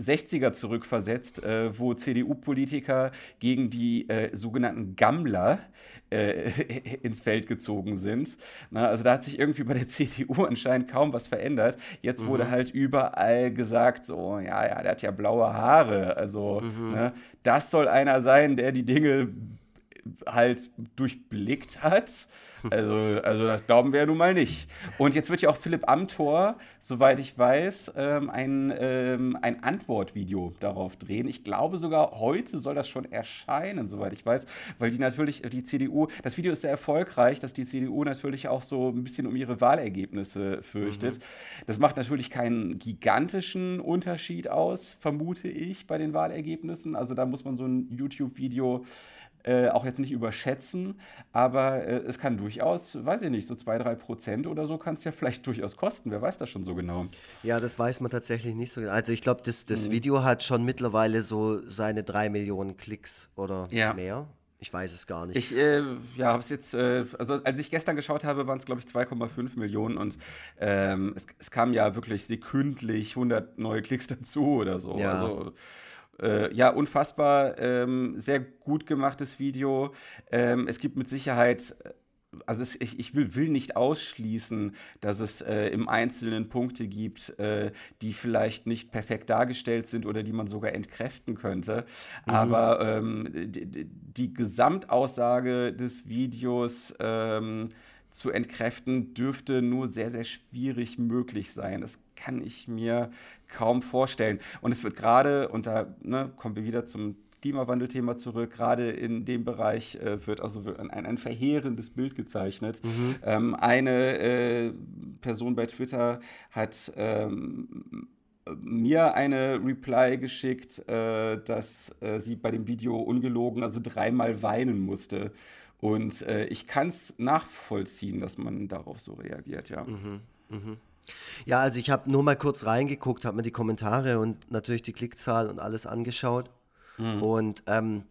60er zurückversetzt, äh, wo CDU-Politiker gegen die äh, sogenannten Gammler äh, ins Feld gezogen sind. Na, also da hat sich irgendwie bei der CDU anscheinend kaum was verändert. Jetzt wurde mhm. halt überall gesagt, so, ja, ja, der hat ja blaue Haare. Also, mhm. ne, das soll einer sein, der die Dinge halt durchblickt hat. Also, also das glauben wir ja nun mal nicht. Und jetzt wird ja auch Philipp Amthor, soweit ich weiß, ähm, ein, ähm, ein Antwortvideo darauf drehen. Ich glaube sogar, heute soll das schon erscheinen, soweit ich weiß, weil die natürlich, die CDU, das Video ist sehr erfolgreich, dass die CDU natürlich auch so ein bisschen um ihre Wahlergebnisse fürchtet. Mhm. Das macht natürlich keinen gigantischen Unterschied aus, vermute ich, bei den Wahlergebnissen. Also da muss man so ein YouTube-Video äh, auch jetzt nicht überschätzen, aber äh, es kann durchaus, weiß ich nicht, so 2, 3 Prozent oder so kann es ja vielleicht durchaus kosten. Wer weiß das schon so genau? Ja, das weiß man tatsächlich nicht so genau. Also ich glaube, das, das mhm. Video hat schon mittlerweile so seine 3 Millionen Klicks oder ja. mehr. Ich weiß es gar nicht. Ich äh, ja, habe es jetzt, äh, also als ich gestern geschaut habe, waren es glaube ich 2,5 Millionen und ähm, es, es kamen ja wirklich sekündlich 100 neue Klicks dazu oder so. Ja. Also äh, ja, unfassbar, ähm, sehr gut gemachtes Video. Ähm, es gibt mit Sicherheit also es, ich, ich will, will, nicht ausschließen, dass es äh, im Einzelnen Punkte gibt, äh, die vielleicht nicht perfekt dargestellt sind oder die man sogar entkräften könnte. Mhm. Aber ähm, die, die, Gesamtaussage des Videos ähm, zu entkräften, dürfte nur sehr, sehr schwierig möglich sein. Das kann ich mir kaum vorstellen. Und es wird gerade, und da ne, kommen wir wieder zum Klimawandelthema zurück, gerade in dem Bereich äh, wird also ein, ein, verheerendes Bild gezeichnet. Mhm. Ähm, eine äh, Person bei Twitter hat ähm, mir eine Reply geschickt, äh, dass äh, sie bei dem Video ungelogen, also dreimal weinen musste. Und äh, ich kann es nachvollziehen, dass man darauf so reagiert, ja. Mhm. Mhm. Ja, also ich habe nur mal kurz reingeguckt, habe mir die Kommentare und natürlich die Klickzahl und alles angeschaut. Mhm. Und ähm,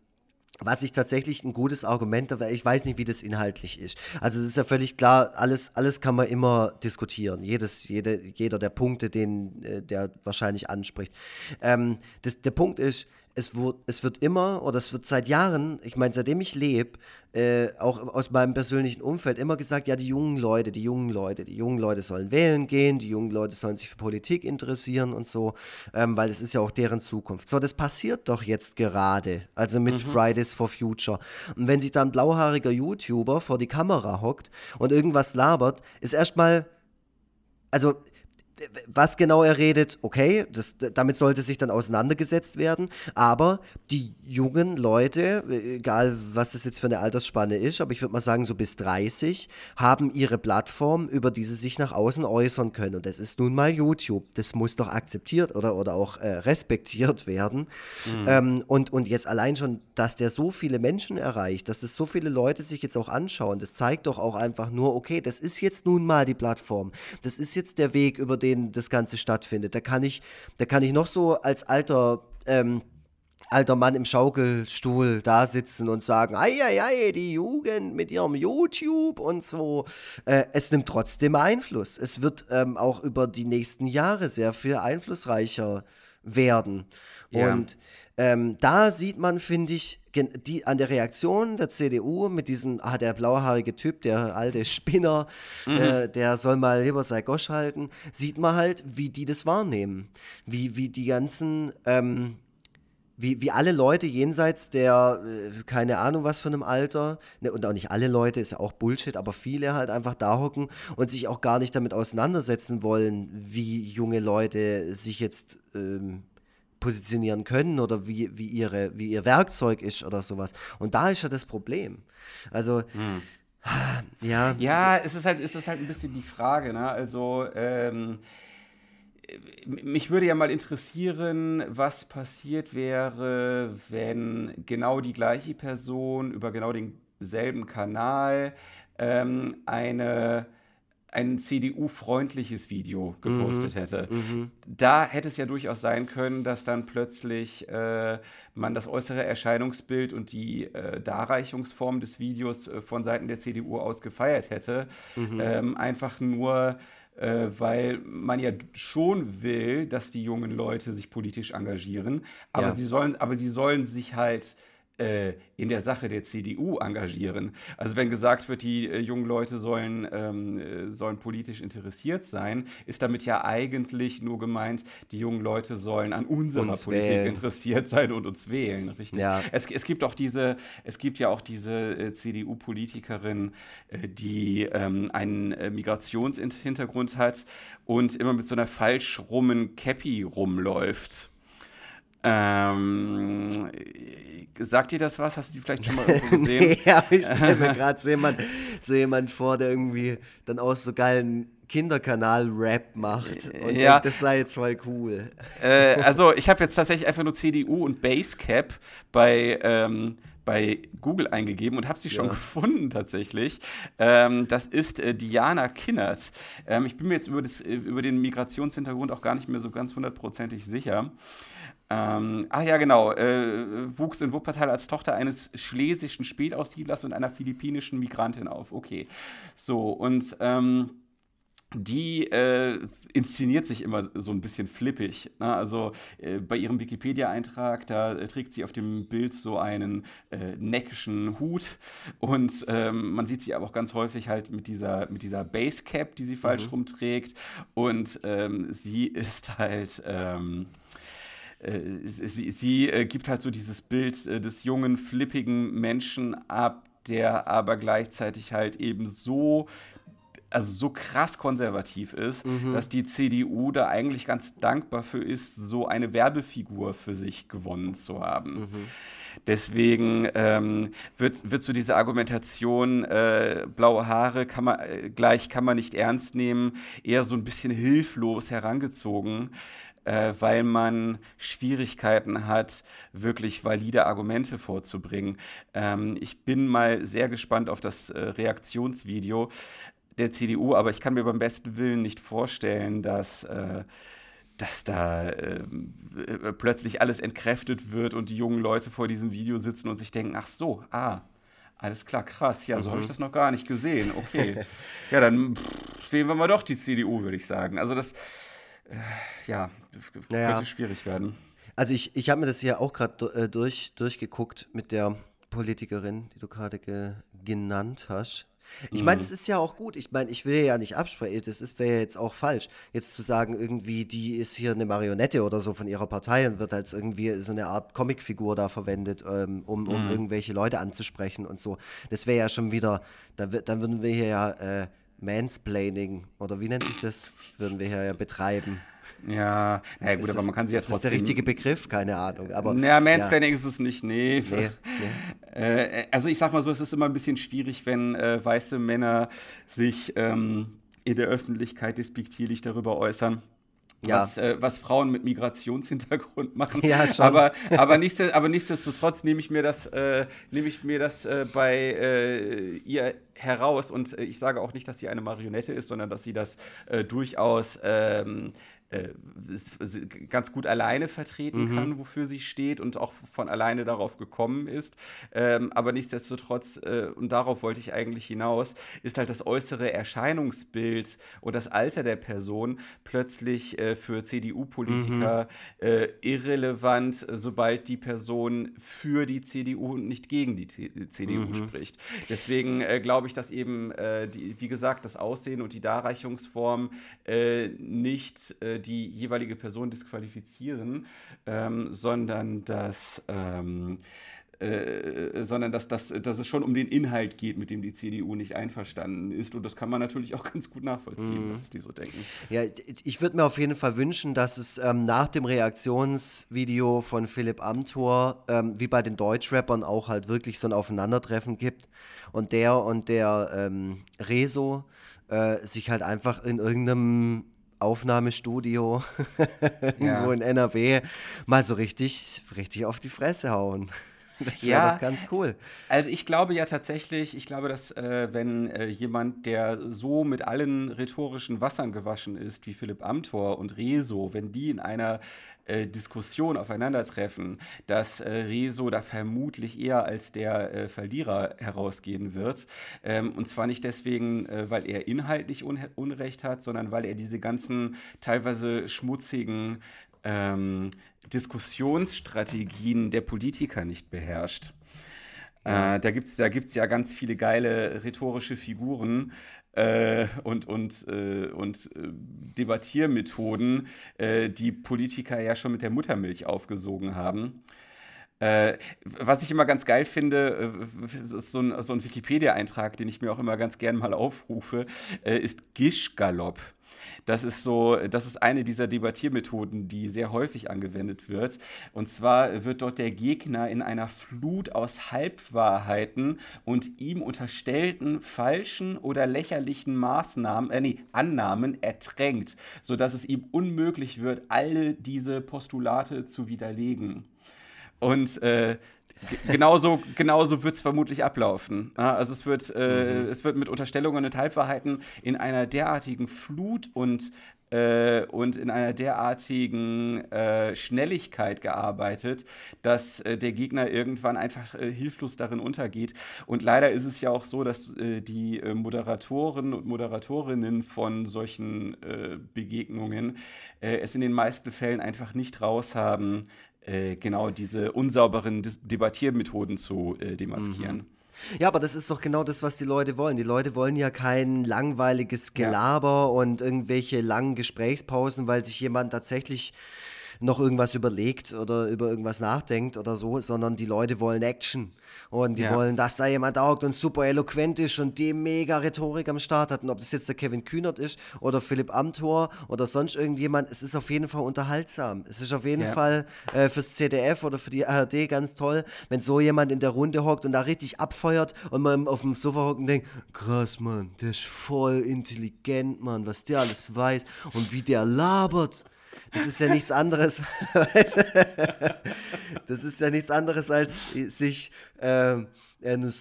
was ich tatsächlich ein gutes Argument, aber ich weiß nicht, wie das inhaltlich ist. Also es ist ja völlig klar, alles, alles kann man immer diskutieren. Jedes, jede, jeder der Punkte, den äh, der wahrscheinlich anspricht. Ähm, das, der Punkt ist, es wird, es wird immer oder es wird seit Jahren, ich meine, seitdem ich lebe, äh, auch aus meinem persönlichen Umfeld immer gesagt, ja, die jungen Leute, die jungen Leute, die jungen Leute sollen wählen gehen, die jungen Leute sollen sich für Politik interessieren und so, ähm, weil es ist ja auch deren Zukunft. So, das passiert doch jetzt gerade, also mit mhm. Fridays for Future. Und wenn sich da ein blauhaariger YouTuber vor die Kamera hockt und irgendwas labert, ist erstmal, also was genau er redet, okay, das, damit sollte sich dann auseinandergesetzt werden. Aber die jungen Leute, egal was das jetzt für eine Altersspanne ist, aber ich würde mal sagen, so bis 30, haben ihre Plattform, über die sie sich nach außen äußern können. Und das ist nun mal YouTube. Das muss doch akzeptiert oder, oder auch äh, respektiert werden. Mhm. Ähm, und, und jetzt allein schon, dass der so viele Menschen erreicht, dass das so viele Leute sich jetzt auch anschauen, das zeigt doch auch einfach nur, okay, das ist jetzt nun mal die Plattform. Das ist jetzt der Weg, über den denen das Ganze stattfindet. Da kann ich, da kann ich noch so als alter ähm, alter Mann im Schaukelstuhl da sitzen und sagen, ei, ei, ei, die Jugend mit ihrem YouTube und so. Äh, es nimmt trotzdem Einfluss. Es wird ähm, auch über die nächsten Jahre sehr viel einflussreicher werden. Ja. Und ähm, da sieht man, finde ich, die, an der Reaktion der CDU mit diesem, ah, der blauhaarige Typ, der alte Spinner, mhm. äh, der soll mal lieber sein Gosch halten, sieht man halt, wie die das wahrnehmen. Wie, wie die ganzen, ähm, wie, wie alle Leute jenseits der, äh, keine Ahnung was für einem Alter, ne, und auch nicht alle Leute, ist ja auch Bullshit, aber viele halt einfach da hocken und sich auch gar nicht damit auseinandersetzen wollen, wie junge Leute sich jetzt ähm, positionieren können oder wie, wie, ihre, wie ihr Werkzeug ist oder sowas. Und da ist ja das Problem. Also, hm. ja. Ja, es ist halt, es ist halt ein bisschen die Frage, ne? Also, ähm, mich würde ja mal interessieren, was passiert wäre, wenn genau die gleiche Person über genau denselben Kanal ähm, eine ein CDU-freundliches Video gepostet mhm. hätte. Mhm. Da hätte es ja durchaus sein können, dass dann plötzlich äh, man das äußere Erscheinungsbild und die äh, Darreichungsform des Videos äh, von Seiten der CDU aus gefeiert hätte. Mhm. Ähm, einfach nur, äh, weil man ja schon will, dass die jungen Leute sich politisch engagieren, aber, ja. sie, sollen, aber sie sollen sich halt in der Sache der CDU engagieren. Also wenn gesagt wird, die äh, jungen Leute sollen, ähm, äh, sollen politisch interessiert sein, ist damit ja eigentlich nur gemeint, die jungen Leute sollen an unserer uns Politik wählen. interessiert sein und uns wählen, richtig? Ja. Es, es, gibt auch diese, es gibt ja auch diese äh, CDU-Politikerin, äh, die ähm, einen äh, Migrationshintergrund hat und immer mit so einer falsch rummen Cappy rumläuft. Ähm, sagt dir das was? Hast du die vielleicht schon mal irgendwo gesehen? ja, ich stelle mir gerade so jemand, so jemand vor, der irgendwie dann auch so geilen Kinderkanal-Rap macht. Und ja. denkt, das sei jetzt voll cool. Äh, also, ich habe jetzt tatsächlich einfach nur CDU und Basecap bei. Ähm, bei Google eingegeben und habe sie schon ja. gefunden tatsächlich. Ähm, das ist äh, Diana Kinnert. Ähm, ich bin mir jetzt über, das, äh, über den Migrationshintergrund auch gar nicht mehr so ganz hundertprozentig sicher. Ähm, ach ja, genau. Äh, wuchs in Wuppertal als Tochter eines schlesischen Spätaussiedlers und einer philippinischen Migrantin auf. Okay. So, und ähm, die äh, inszeniert sich immer so ein bisschen flippig. Ne? Also äh, bei ihrem Wikipedia-Eintrag, da äh, trägt sie auf dem Bild so einen äh, neckischen Hut und ähm, man sieht sie aber auch ganz häufig halt mit dieser, mit dieser Basecap, die sie falsch mhm. rumträgt und ähm, sie ist halt... Ähm, äh, sie, sie äh, gibt halt so dieses Bild äh, des jungen, flippigen Menschen ab, der aber gleichzeitig halt eben so also so krass konservativ ist, mhm. dass die CDU da eigentlich ganz dankbar für ist, so eine Werbefigur für sich gewonnen zu haben. Mhm. Deswegen ähm, wird, wird so diese Argumentation, äh, blaue Haare kann man, äh, gleich kann man nicht ernst nehmen, eher so ein bisschen hilflos herangezogen äh, weil man Schwierigkeiten hat, wirklich valide Argumente vorzubringen. Ähm, ich bin mal sehr gespannt auf das äh, Reaktionsvideo der CDU, aber ich kann mir beim besten Willen nicht vorstellen, dass äh, dass da äh, plötzlich alles entkräftet wird und die jungen Leute vor diesem Video sitzen und sich denken, ach so, ah, alles klar, krass, ja, so mhm. habe ich das noch gar nicht gesehen. Okay. ja, dann pff, wählen wir mal doch die CDU, würde ich sagen. Also das, ja, naja. könnte schwierig werden. Also ich, ich habe mir das ja auch gerade äh, durch, durchgeguckt mit der Politikerin, die du gerade ge genannt hast. Ich meine, es mhm. ist ja auch gut. Ich meine, ich will ja nicht absprechen. Das wäre ja jetzt auch falsch, jetzt zu sagen, irgendwie, die ist hier eine Marionette oder so von ihrer Partei und wird als irgendwie so eine Art Comicfigur da verwendet, ähm, um, um mhm. irgendwelche Leute anzusprechen und so. Das wäre ja schon wieder, da, dann würden wir hier ja äh, Mansplaining oder wie nennt sich das, würden wir hier ja betreiben. Ja, naja, gut, ist aber man kann sich ja trotzdem. Ist das der richtige Begriff? Keine Ahnung. Aber, naja, Mansplaining ja. ist es nicht, nee. nee, nee. Äh, also ich sag mal so, es ist immer ein bisschen schwierig, wenn äh, weiße Männer sich ähm, in der Öffentlichkeit despektierlich darüber äußern. Ja. Was, äh, was, Frauen mit Migrationshintergrund machen. Ja, schon. Aber, aber, nichtsdestotrotz, aber nichtsdestotrotz nehme ich mir das, äh, nehme ich mir das äh, bei äh, ihr heraus und äh, ich sage auch nicht, dass sie eine Marionette ist, sondern dass sie das äh, durchaus ähm, äh, ganz gut alleine vertreten mhm. kann, wofür sie steht und auch von alleine darauf gekommen ist. Ähm, aber nichtsdestotrotz, äh, und darauf wollte ich eigentlich hinaus, ist halt das äußere Erscheinungsbild und das Alter der Person plötzlich äh, für CDU-Politiker mhm. äh, irrelevant, sobald die Person für die CDU und nicht gegen die T CDU mhm. spricht. Deswegen äh, glaube ich, dass eben, äh, die, wie gesagt, das Aussehen und die Darreichungsform nicht die jeweilige Person disqualifizieren, ähm, sondern dass ähm, äh, sondern dass, dass, dass es schon um den Inhalt geht, mit dem die CDU nicht einverstanden ist. Und das kann man natürlich auch ganz gut nachvollziehen, mhm. was die so denken. Ja, ich würde mir auf jeden Fall wünschen, dass es ähm, nach dem Reaktionsvideo von Philipp Amthor, ähm, wie bei den Deutschrappern, auch halt wirklich so ein Aufeinandertreffen gibt und der und der ähm, Rezo äh, sich halt einfach in irgendeinem Aufnahmestudio irgendwo ja. in NRW mal so richtig, richtig auf die Fresse hauen. Das wäre ja, doch ganz cool. Also ich glaube ja tatsächlich, ich glaube, dass äh, wenn äh, jemand, der so mit allen rhetorischen Wassern gewaschen ist, wie Philipp Amthor und Rezo, wenn die in einer äh, Diskussion aufeinandertreffen, dass äh, Rezo da vermutlich eher als der äh, Verlierer herausgehen wird. Ähm, und zwar nicht deswegen, äh, weil er inhaltlich Un Unrecht hat, sondern weil er diese ganzen teilweise schmutzigen ähm, Diskussionsstrategien der Politiker nicht beherrscht. Äh, da gibt es da gibt's ja ganz viele geile rhetorische Figuren äh, und, und, äh, und äh, Debattiermethoden, äh, die Politiker ja schon mit der Muttermilch aufgesogen haben. Äh, was ich immer ganz geil finde, ist so ein, so ein Wikipedia-Eintrag, den ich mir auch immer ganz gern mal aufrufe, ist Gischgalopp. Das ist so, das ist eine dieser Debattiermethoden, die sehr häufig angewendet wird. Und zwar wird dort der Gegner in einer Flut aus Halbwahrheiten und ihm unterstellten falschen oder lächerlichen Maßnahmen, äh, nee, Annahmen ertränkt, sodass es ihm unmöglich wird, alle diese Postulate zu widerlegen. Und äh, genauso, genauso wird es vermutlich ablaufen. Also es wird, äh, mhm. es wird mit Unterstellungen und Halbwahrheiten in einer derartigen Flut und äh, und in einer derartigen äh, Schnelligkeit gearbeitet, dass äh, der Gegner irgendwann einfach äh, hilflos darin untergeht. Und leider ist es ja auch so, dass äh, die äh, Moderatoren und Moderatorinnen von solchen Begegnungen es in den meisten Fällen einfach nicht raushaben, äh, genau diese unsauberen Dis Debattiermethoden zu äh, demaskieren. Mhm. Ja, aber das ist doch genau das, was die Leute wollen. Die Leute wollen ja kein langweiliges Gelaber ja. und irgendwelche langen Gesprächspausen, weil sich jemand tatsächlich noch irgendwas überlegt oder über irgendwas nachdenkt oder so, sondern die Leute wollen Action. Und die ja. wollen, dass da jemand taugt und super eloquent ist und die mega Rhetorik am Start hat. Und ob das jetzt der Kevin Kühnert ist oder Philipp Amthor oder sonst irgendjemand, es ist auf jeden Fall unterhaltsam. Es ist auf jeden ja. Fall äh, fürs ZDF oder für die ARD ganz toll, wenn so jemand in der Runde hockt und da richtig abfeuert und man auf dem Sofa hockt und denkt, krass, Mann, der ist voll intelligent, Mann, was der alles weiß und wie der labert. Das ist ja nichts anderes. das ist ja nichts anderes, als sich ähm, ein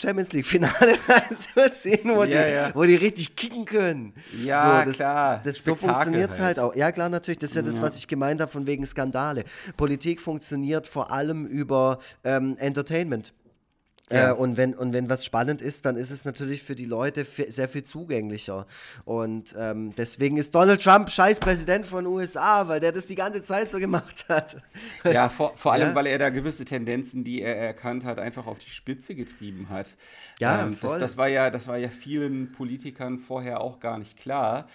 Champions League-Finale reinzuziehen, wo, ja, die, ja. wo die richtig kicken können. Ja, so, das, klar. Das, so funktioniert es halt. halt. auch. Ja, klar, natürlich. Das ist ja das, ja. was ich gemeint habe von wegen Skandale. Politik funktioniert vor allem über ähm, Entertainment. Ja. Äh, und, wenn, und wenn was spannend ist, dann ist es natürlich für die Leute sehr viel zugänglicher. Und ähm, deswegen ist Donald Trump scheiß Präsident von den USA, weil der das die ganze Zeit so gemacht hat. Ja, vor, vor allem, ja? weil er da gewisse Tendenzen, die er erkannt hat, einfach auf die Spitze getrieben hat. Ja, ähm, das, das, war ja, das war ja vielen Politikern vorher auch gar nicht klar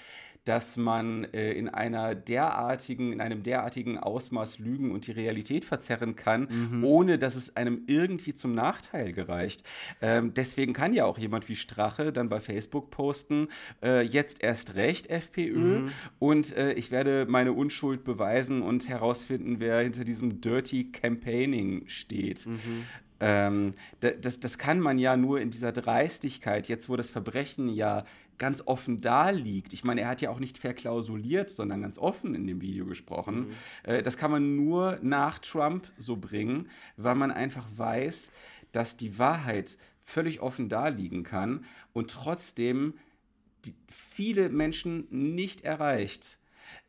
dass man äh, in einer derartigen, in einem derartigen Ausmaß lügen und die Realität verzerren kann, mhm. ohne dass es einem irgendwie zum Nachteil gereicht. Ähm, deswegen kann ja auch jemand wie Strache dann bei Facebook posten, äh, jetzt erst recht FPÖ mhm. und äh, ich werde meine Unschuld beweisen und herausfinden, wer hinter diesem Dirty Campaigning steht. Mhm. Ähm, das, das kann man ja nur in dieser Dreistigkeit, jetzt wo das Verbrechen ja ganz offen da liegt. Ich meine, er hat ja auch nicht verklausuliert, sondern ganz offen in dem Video gesprochen. Mhm. Äh, das kann man nur nach Trump so bringen, weil man einfach weiß, dass die Wahrheit völlig offen da liegen kann und trotzdem viele Menschen nicht erreicht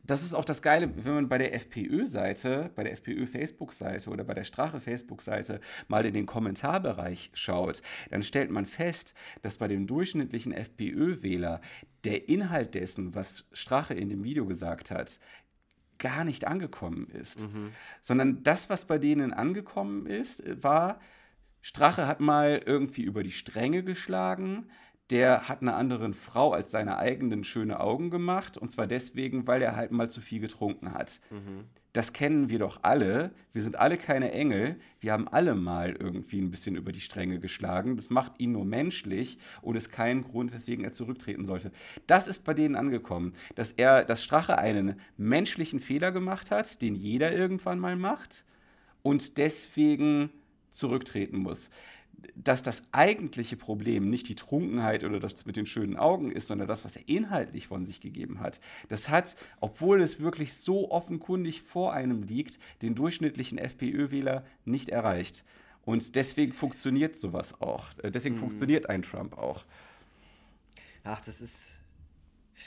das ist auch das Geile, wenn man bei der FPÖ-Seite, bei der FPÖ-Facebook-Seite oder bei der Strache-Facebook-Seite mal in den Kommentarbereich schaut, dann stellt man fest, dass bei dem durchschnittlichen FPÖ-Wähler der Inhalt dessen, was Strache in dem Video gesagt hat, gar nicht angekommen ist. Mhm. Sondern das, was bei denen angekommen ist, war, Strache hat mal irgendwie über die Stränge geschlagen, der hat einer anderen Frau als seine eigenen schöne Augen gemacht. Und zwar deswegen, weil er halt mal zu viel getrunken hat. Mhm. Das kennen wir doch alle. Wir sind alle keine Engel. Wir haben alle mal irgendwie ein bisschen über die Stränge geschlagen. Das macht ihn nur menschlich und ist kein Grund, weswegen er zurücktreten sollte. Das ist bei denen angekommen, dass er, dass Strache einen menschlichen Fehler gemacht hat, den jeder irgendwann mal macht und deswegen zurücktreten muss dass das eigentliche Problem nicht die Trunkenheit oder das mit den schönen Augen ist, sondern das, was er inhaltlich von sich gegeben hat. Das hat, obwohl es wirklich so offenkundig vor einem liegt, den durchschnittlichen FPÖ-Wähler nicht erreicht. Und deswegen funktioniert sowas auch. Äh, deswegen mhm. funktioniert ein Trump auch. Ach, das ist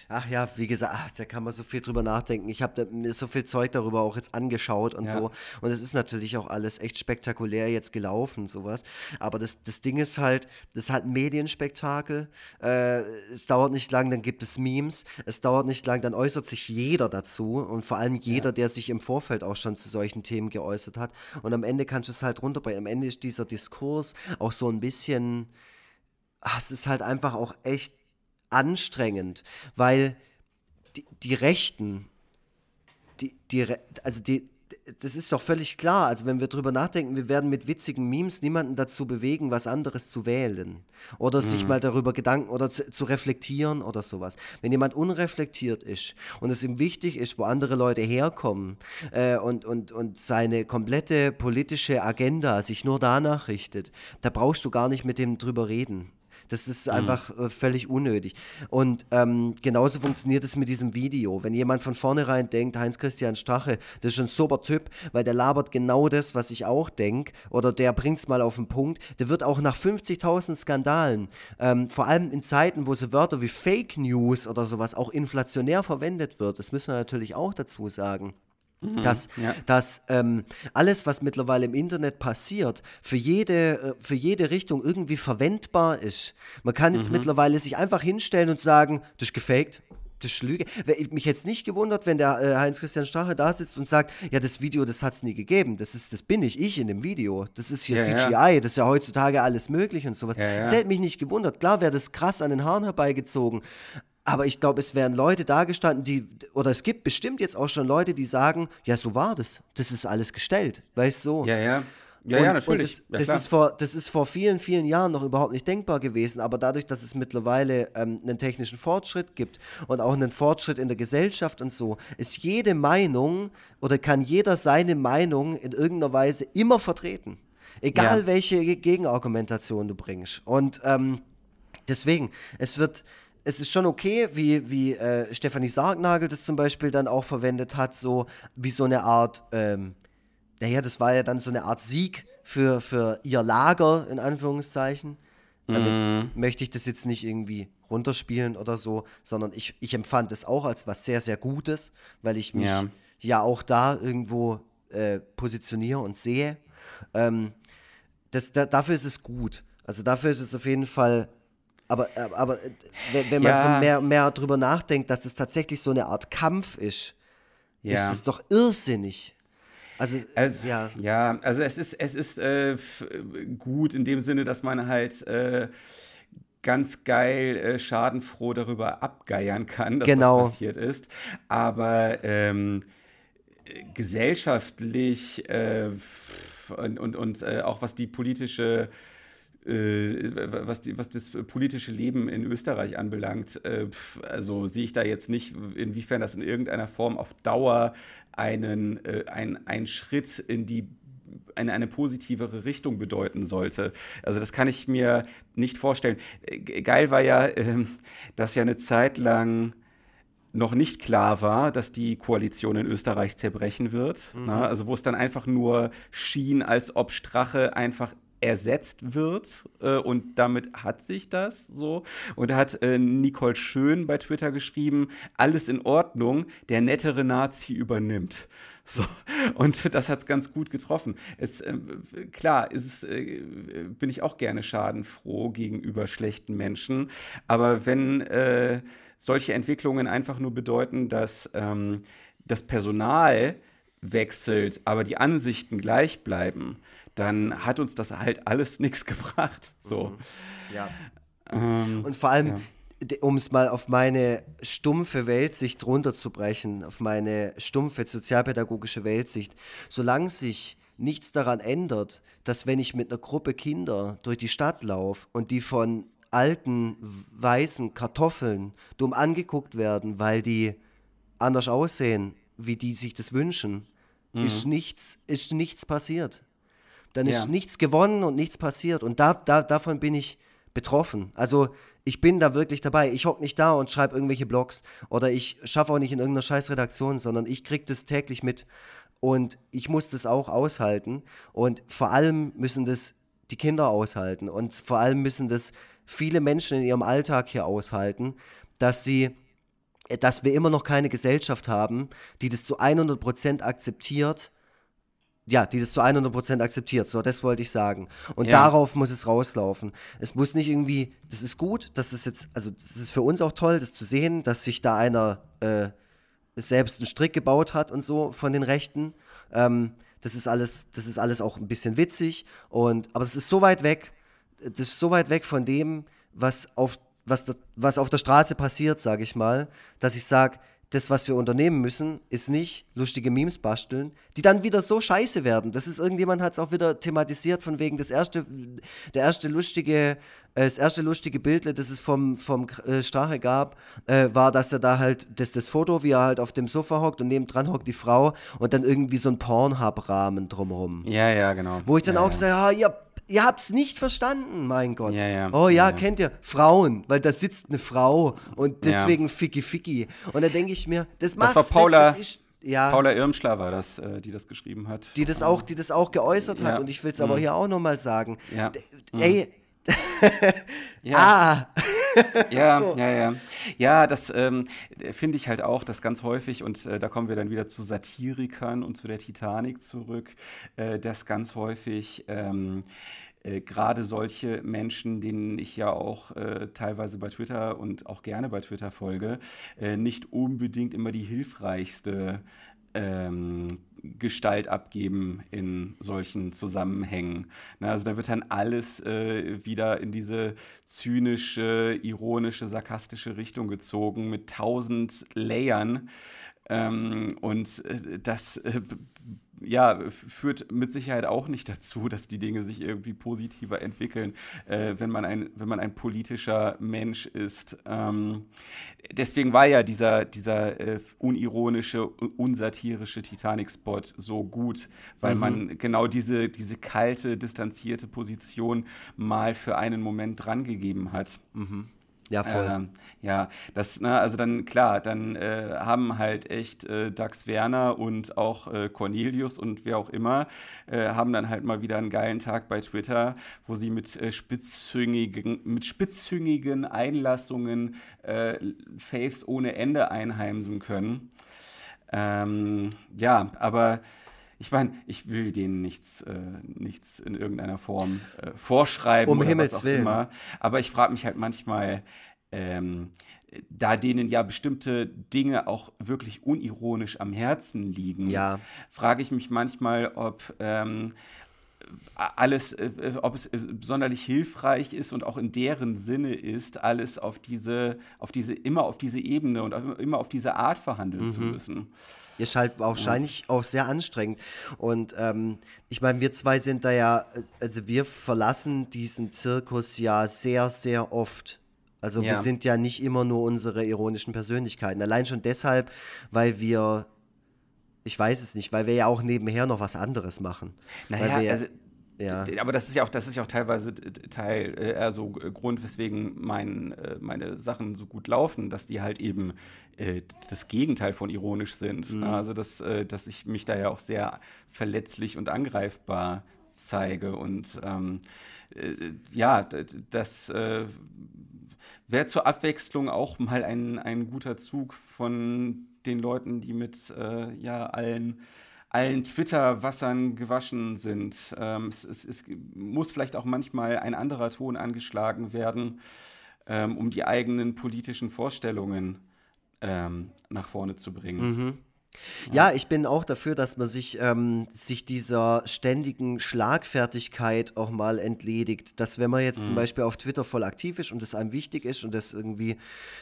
Ach ja, wie gesagt, ach, da kann man so viel drüber nachdenken. Ich habe mir so viel Zeug darüber auch jetzt angeschaut und ja. so. Und es ist natürlich auch alles echt spektakulär jetzt gelaufen, sowas. Aber das, das Ding ist halt, das ist halt ein Medienspektakel. Äh, es dauert nicht lang, dann gibt es Memes. Es dauert nicht lang, dann äußert sich jeder dazu. Und vor allem jeder, ja. der sich im Vorfeld auch schon zu solchen Themen geäußert hat. Und am Ende kannst du es halt runterbringen. Am Ende ist dieser Diskurs auch so ein bisschen. Ach, es ist halt einfach auch echt anstrengend, weil die, die Rechten, die, die, also die, das ist doch völlig klar. Also wenn wir drüber nachdenken, wir werden mit witzigen Memes niemanden dazu bewegen, was anderes zu wählen. Oder mhm. sich mal darüber Gedanken oder zu, zu, reflektieren oder sowas. Wenn jemand unreflektiert ist und es ihm wichtig ist, wo andere Leute herkommen äh, und, und, und seine komplette politische Agenda sich nur danach richtet, da brauchst du gar nicht mit dem drüber reden. Das ist mhm. einfach äh, völlig unnötig. Und ähm, genauso funktioniert es mit diesem Video. Wenn jemand von vornherein denkt, Heinz-Christian Strache, das ist ein super Typ, weil der labert genau das, was ich auch denke, oder der bringt es mal auf den Punkt, der wird auch nach 50.000 Skandalen, ähm, vor allem in Zeiten, wo so Wörter wie Fake News oder sowas auch inflationär verwendet wird, das müssen wir natürlich auch dazu sagen. Mhm, dass, ja. dass ähm, alles, was mittlerweile im Internet passiert, für jede, äh, für jede Richtung irgendwie verwendbar ist. Man kann jetzt mhm. mittlerweile sich einfach hinstellen und sagen, das ist gefaked, das ist Lüge. Mich jetzt nicht gewundert, wenn der äh, Heinz-Christian Strache da sitzt und sagt, ja, das Video, das hat es nie gegeben. Das, ist, das bin ich, ich in dem Video. Das ist hier ja, CGI, ja. das ist ja heutzutage alles möglich und sowas. Ja, das hätte mich nicht gewundert. Klar wäre das krass an den Haaren herbeigezogen. Aber ich glaube, es wären Leute da gestanden, die, oder es gibt bestimmt jetzt auch schon Leute, die sagen, ja, so war das. Das ist alles gestellt. Weißt du? So. Ja, ja. Ja, und, ja, natürlich. das, ja, das ist vor, das ist vor vielen, vielen Jahren noch überhaupt nicht denkbar gewesen. Aber dadurch, dass es mittlerweile ähm, einen technischen Fortschritt gibt und auch einen Fortschritt in der Gesellschaft und so, ist jede Meinung oder kann jeder seine Meinung in irgendeiner Weise immer vertreten. Egal ja. welche Gegenargumentation du bringst. Und ähm, deswegen, es wird, es ist schon okay, wie, wie äh, Stefanie Sargnagel das zum Beispiel dann auch verwendet hat, so wie so eine Art, ähm, naja, das war ja dann so eine Art Sieg für, für ihr Lager, in Anführungszeichen. Damit mm. möchte ich das jetzt nicht irgendwie runterspielen oder so, sondern ich, ich empfand es auch als was sehr, sehr Gutes, weil ich mich ja, ja auch da irgendwo äh, positioniere und sehe. Ähm, das, da, dafür ist es gut. Also dafür ist es auf jeden Fall aber, äh, aber äh, wenn man ja. so mehr, mehr drüber nachdenkt, dass es tatsächlich so eine Art Kampf ist, ja. ist es doch irrsinnig. Also, also, ja. Ja, also es ist, es ist äh, gut in dem Sinne, dass man halt äh, ganz geil äh, schadenfroh darüber abgeiern kann, dass genau. das passiert ist. Aber ähm, gesellschaftlich äh, und, und, und auch was die politische was, die, was das politische Leben in Österreich anbelangt, äh, also sehe ich da jetzt nicht, inwiefern das in irgendeiner Form auf Dauer einen, äh, ein, ein Schritt in die eine, eine positivere Richtung bedeuten sollte. Also das kann ich mir nicht vorstellen. Geil war ja, ähm, dass ja eine Zeit lang noch nicht klar war, dass die Koalition in Österreich zerbrechen wird. Mhm. Na, also wo es dann einfach nur schien, als ob Strache einfach ersetzt wird äh, und damit hat sich das so. Und da hat äh, Nicole Schön bei Twitter geschrieben, alles in Ordnung, der nettere Nazi übernimmt. So. Und das hat es ganz gut getroffen. Es, äh, klar, ist, äh, bin ich auch gerne schadenfroh gegenüber schlechten Menschen, aber wenn äh, solche Entwicklungen einfach nur bedeuten, dass ähm, das Personal wechselt, aber die Ansichten gleich bleiben, dann hat uns das halt alles nichts gebracht. So. Mhm. Ja. Ähm, Und vor allem, ja. um es mal auf meine stumpfe Weltsicht runterzubrechen, auf meine stumpfe sozialpädagogische Weltsicht, solange sich nichts daran ändert, dass wenn ich mit einer Gruppe Kinder durch die Stadt laufe und die von alten weißen Kartoffeln dumm angeguckt werden, weil die anders aussehen, wie die sich das wünschen, mhm. ist, nichts, ist nichts passiert dann ist ja. nichts gewonnen und nichts passiert. Und da, da, davon bin ich betroffen. Also ich bin da wirklich dabei. Ich hocke nicht da und schreibe irgendwelche Blogs oder ich schaffe auch nicht in irgendeiner Scheißredaktion, sondern ich kriege das täglich mit und ich muss das auch aushalten. Und vor allem müssen das die Kinder aushalten und vor allem müssen das viele Menschen in ihrem Alltag hier aushalten, dass sie dass wir immer noch keine Gesellschaft haben, die das zu 100% akzeptiert, ja, die das zu 100% akzeptiert. So, das wollte ich sagen. Und ja. darauf muss es rauslaufen. Es muss nicht irgendwie, das ist gut, dass das jetzt, also das ist für uns auch toll, das zu sehen, dass sich da einer äh, selbst einen Strick gebaut hat und so von den Rechten. Ähm, das ist alles, das ist alles auch ein bisschen witzig. Und, aber es ist so weit weg, das ist so weit weg von dem, was auf, was, was auf der Straße passiert, sage ich mal, dass ich sage, das, was wir unternehmen müssen, ist nicht lustige Memes basteln, die dann wieder so scheiße werden. Das ist, irgendjemand hat es auch wieder thematisiert, von wegen das erste, der erste lustige, äh, das erste lustige Bild, das es vom, vom äh, Strache gab, äh, war, dass er da halt, das, das Foto, wie er halt auf dem Sofa hockt und nebendran hockt die Frau und dann irgendwie so ein Pornhub-Rahmen drumherum. Ja, ja, genau. Wo ich dann ja, auch ja. sage, ja, ihr ihr habt's nicht verstanden, mein Gott. Ja, ja. Oh ja, ja, kennt ihr Frauen, weil da sitzt eine Frau und deswegen. Ficky Ficky. Und da denke ich mir, das macht Das war Paula. Nicht, ja, Paula Irmschler war das, äh, die das geschrieben hat. Die das auch, die das auch geäußert hat. Und ich will es aber mhm. hier auch nochmal sagen. Ja. Mhm. Ey, ja. ah. ja, so. ja, ja. Ja, das ähm, finde ich halt auch, dass ganz häufig, und äh, da kommen wir dann wieder zu Satirikern und zu der Titanic zurück, äh, dass ganz häufig ähm, äh, gerade solche Menschen, denen ich ja auch äh, teilweise bei Twitter und auch gerne bei Twitter folge, äh, nicht unbedingt immer die hilfreichste ähm, Gestalt abgeben in solchen Zusammenhängen. Na, also da wird dann alles äh, wieder in diese zynische, ironische, sarkastische Richtung gezogen mit tausend Layern. Ähm, und äh, das äh, ja, führt mit Sicherheit auch nicht dazu, dass die Dinge sich irgendwie positiver entwickeln, äh, wenn, man ein, wenn man ein politischer Mensch ist. Ähm, deswegen war ja dieser, dieser äh, unironische, unsatirische Titanic-Spot so gut, weil mhm. man genau diese, diese kalte, distanzierte Position mal für einen Moment drangegeben hat. Mhm. Ja, voll. Ähm, ja, das, ne, also dann, klar, dann äh, haben halt echt äh, Dax Werner und auch äh, Cornelius und wer auch immer, äh, haben dann halt mal wieder einen geilen Tag bei Twitter, wo sie mit, äh, spitzhüngigen, mit spitzhüngigen Einlassungen äh, Faves ohne Ende einheimsen können. Ähm, ja, aber ich meine, ich will denen nichts, äh, nichts in irgendeiner Form äh, vorschreiben. Um oder Himmels was auch Willen. Immer. Aber ich frage mich halt manchmal, ähm, da denen ja bestimmte Dinge auch wirklich unironisch am Herzen liegen, ja. frage ich mich manchmal, ob ähm, alles, äh, ob es sonderlich hilfreich ist und auch in deren Sinne ist, alles auf diese, auf diese, immer auf diese Ebene und immer auf diese Art verhandeln mhm. zu müssen. Ist halt wahrscheinlich auch sehr anstrengend. Und ähm, ich meine, wir zwei sind da ja, also wir verlassen diesen Zirkus ja sehr, sehr oft. Also ja. wir sind ja nicht immer nur unsere ironischen Persönlichkeiten. Allein schon deshalb, weil wir ich weiß es nicht, weil wir ja auch nebenher noch was anderes machen. Naja, wir, also, ja. aber das ist ja auch, das ist ja auch teilweise Teil, äh, also Grund, weswegen mein, äh, meine Sachen so gut laufen, dass die halt eben äh, das Gegenteil von ironisch sind. Mhm. Also dass, äh, dass ich mich da ja auch sehr verletzlich und angreifbar zeige. Und ähm, äh, ja, das äh, wäre zur Abwechslung auch mal ein, ein guter Zug von den Leuten, die mit äh, ja, allen, allen Twitter-Wassern gewaschen sind. Ähm, es, es, es, muss vielleicht auch manchmal ein anderer Ton angeschlagen werden, ähm, um die eigenen politischen Vorstellungen ähm, nach vorne zu bringen. Mhm. Ja, ich bin auch dafür, dass man sich, ähm, sich dieser ständigen Schlagfertigkeit auch mal entledigt. Dass wenn man jetzt mhm. zum Beispiel auf Twitter voll aktiv ist und das einem wichtig ist und das irgendwie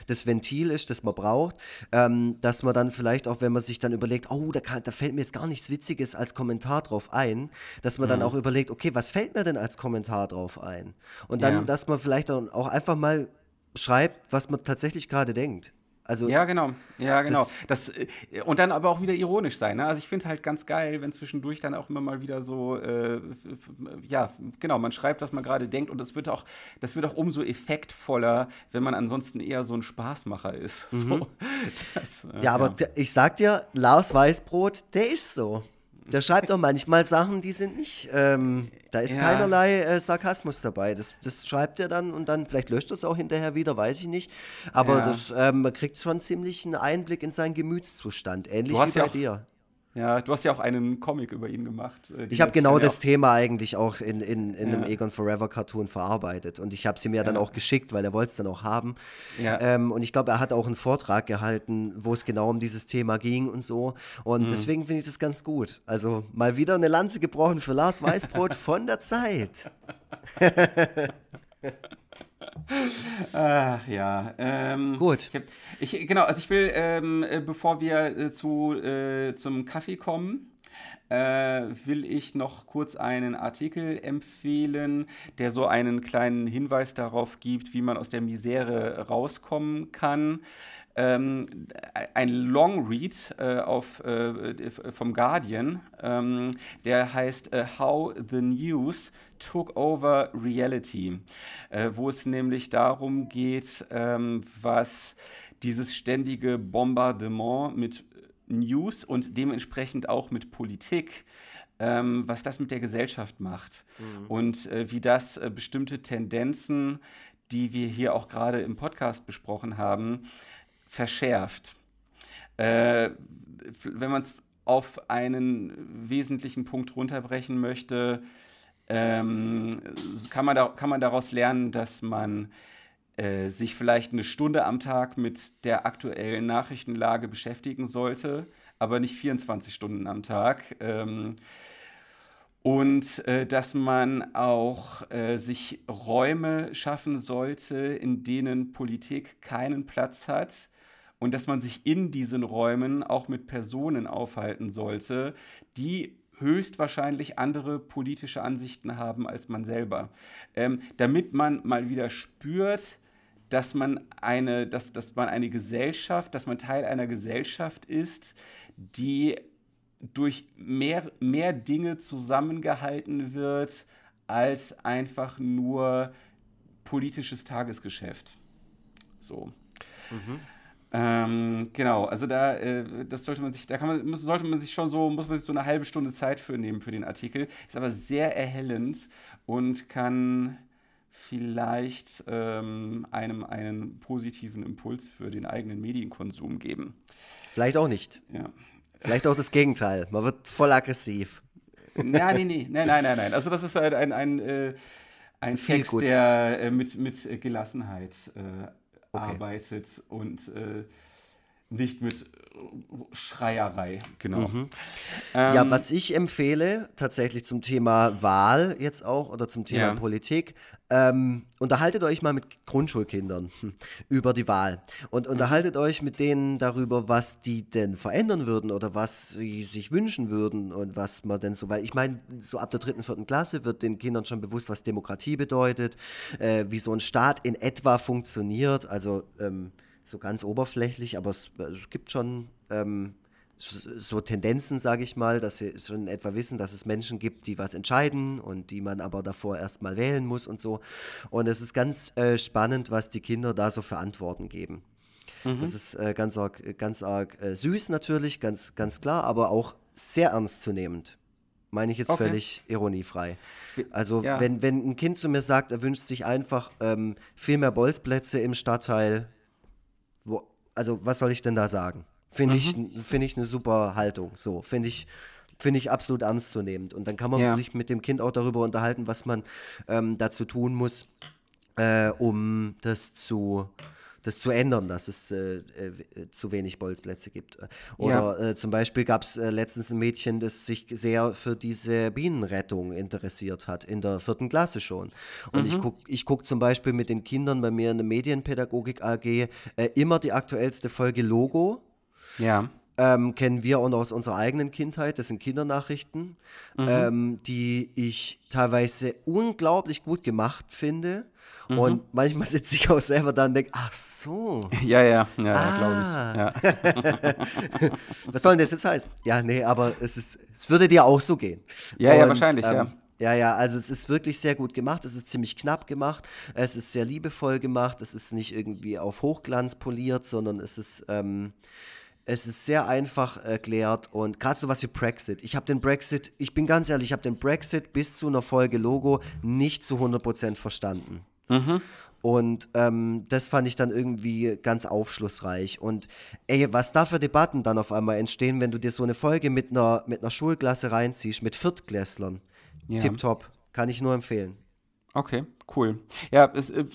das Ventil ist, das man braucht, ähm, dass man dann vielleicht auch, wenn man sich dann überlegt, oh, da, kann, da fällt mir jetzt gar nichts Witziges als Kommentar drauf ein, dass man mhm. dann auch überlegt, okay, was fällt mir denn als Kommentar drauf ein? Und dann, ja. dass man vielleicht dann auch einfach mal schreibt, was man tatsächlich gerade denkt. Also, ja, genau. Ja, genau. Das, das, äh, und dann aber auch wieder ironisch sein. Ne? Also ich finde halt ganz geil, wenn zwischendurch dann auch immer mal wieder so, äh, ja, genau, man schreibt, was man gerade denkt und das wird auch, das wird auch umso effektvoller, wenn man ansonsten eher so ein Spaßmacher ist. Mhm. So, das, äh, ja, aber ja. ich sag dir, Lars Weißbrot, der ist so. der schreibt auch manchmal Sachen, die sind nicht, ähm, da ist ja. keinerlei äh, Sarkasmus dabei. Das, das schreibt er dann und dann, vielleicht löscht er es auch hinterher wieder, weiß ich nicht. Aber ja. das, ähm, man kriegt schon ziemlich einen Einblick in seinen Gemütszustand, ähnlich wie bei ja dir. Ja, du hast ja auch einen Comic über ihn gemacht. Äh, ich habe genau das Thema eigentlich auch in, in, in ja. einem Egon Forever Cartoon verarbeitet. Und ich habe sie mir ja. dann auch geschickt, weil er wollte es dann auch haben. Ja. Ähm, und ich glaube, er hat auch einen Vortrag gehalten, wo es genau um dieses Thema ging und so. Und mhm. deswegen finde ich das ganz gut. Also mal wieder eine Lanze gebrochen für Lars Weißbrot von der Zeit. Ach ja. Ähm, Gut. Ich, ich, genau, also ich will, ähm, äh, bevor wir äh, zu, äh, zum Kaffee kommen, äh, will ich noch kurz einen Artikel empfehlen, der so einen kleinen Hinweis darauf gibt, wie man aus der Misere rauskommen kann ähm, ein Long Read äh, auf, äh, vom Guardian, ähm, der heißt äh, How the News Took Over Reality, äh, wo es nämlich darum geht, ähm, was dieses ständige Bombardement mit News und dementsprechend auch mit Politik ähm, was das mit der Gesellschaft macht mhm. und äh, wie das äh, bestimmte Tendenzen, die wir hier auch gerade im Podcast besprochen haben, verschärft. Äh, wenn man es auf einen wesentlichen Punkt runterbrechen möchte, ähm, kann, man da, kann man daraus lernen, dass man äh, sich vielleicht eine Stunde am Tag mit der aktuellen Nachrichtenlage beschäftigen sollte, aber nicht 24 Stunden am Tag. Ähm, und äh, dass man auch äh, sich Räume schaffen sollte, in denen Politik keinen Platz hat und dass man sich in diesen Räumen auch mit Personen aufhalten sollte, die höchstwahrscheinlich andere politische Ansichten haben als man selber. Ähm, damit man mal wieder spürt, dass man eine, dass, dass man eine Gesellschaft, dass man Teil einer Gesellschaft ist, die durch mehr, mehr Dinge zusammengehalten wird als einfach nur politisches Tagesgeschäft. So. Mhm. Ähm, genau, also da, äh, das sollte man sich, da kann man, sollte man sich schon so, muss man sich so eine halbe Stunde Zeit für nehmen für den Artikel. Ist aber sehr erhellend und kann vielleicht ähm, einem einen positiven Impuls für den eigenen Medienkonsum geben. Vielleicht auch nicht. Ja. Vielleicht auch das Gegenteil. Man wird voll aggressiv. Ja, nee, nee, nein, nein, nein, nein. Also das ist ein, ein, ein, äh, ein Text, der äh, mit, mit Gelassenheit äh, okay. arbeitet und äh, nicht mit Schreierei, genau. Mhm. Ähm, ja, was ich empfehle, tatsächlich zum Thema Wahl jetzt auch oder zum Thema ja. Politik, ähm, unterhaltet euch mal mit Grundschulkindern über die Wahl und unterhaltet mhm. euch mit denen darüber, was die denn verändern würden oder was sie sich wünschen würden und was man denn so, weil ich meine, so ab der dritten, vierten Klasse wird den Kindern schon bewusst, was Demokratie bedeutet, äh, wie so ein Staat in etwa funktioniert, also ähm, so ganz oberflächlich, aber es, es gibt schon ähm, so, Tendenzen, sage ich mal, dass sie schon etwa wissen, dass es Menschen gibt, die was entscheiden und die man aber davor erstmal wählen muss und so. Und es ist ganz äh, spannend, was die Kinder da so für Antworten geben. Mhm. Das ist äh, ganz arg, ganz arg äh, süß natürlich, ganz, ganz klar, aber auch sehr ernstzunehmend. Meine ich jetzt okay. völlig ironiefrei. Also, ja. wenn, wenn ein Kind zu mir sagt, er wünscht sich einfach ähm, viel mehr Bolzplätze im Stadtteil, wo, also was soll ich denn da sagen? Finde mhm. ich, find ich eine super Haltung. So, finde ich, finde ich absolut ernstzunehmend. Und dann kann man ja. sich mit dem Kind auch darüber unterhalten, was man ähm, dazu tun muss, äh, um das zu, das zu ändern, dass es äh, äh, zu wenig Bolzplätze gibt. Oder ja. äh, zum Beispiel gab es äh, letztens ein Mädchen, das sich sehr für diese Bienenrettung interessiert hat, in der vierten Klasse schon. Und mhm. ich gucke ich guck zum Beispiel mit den Kindern bei mir in der Medienpädagogik AG äh, immer die aktuellste Folge Logo ja. Ähm, kennen wir auch noch aus unserer eigenen Kindheit. Das sind Kindernachrichten, mhm. ähm, die ich teilweise unglaublich gut gemacht finde. Mhm. Und manchmal sitze ich auch selber da und denke, ach so. Ja, ja, ja, ah. glaube ich. Ja. Was soll denn das jetzt heißen? Ja, nee, aber es, ist, es würde dir auch so gehen. Ja, und, ja, wahrscheinlich, ähm, ja. Ja, ja, also es ist wirklich sehr gut gemacht. Es ist ziemlich knapp gemacht. Es ist sehr liebevoll gemacht. Es ist nicht irgendwie auf Hochglanz poliert, sondern es ist, ähm, Es ist sehr einfach erklärt und gerade so was wie Brexit. Ich habe den Brexit, ich bin ganz ehrlich, ich habe den Brexit bis zu einer Folge Logo nicht zu 100% verstanden. Mhm. Und ähm, das fand ich dann irgendwie ganz aufschlussreich. Und ey, was da für Debatten dann auf einmal entstehen, wenn du dir so eine Folge mit einer, mit einer Schulklasse reinziehst, mit Viertklässlern. Ja. Tipptopp. Kann ich nur empfehlen. Okay, cool. Ja, es, äh,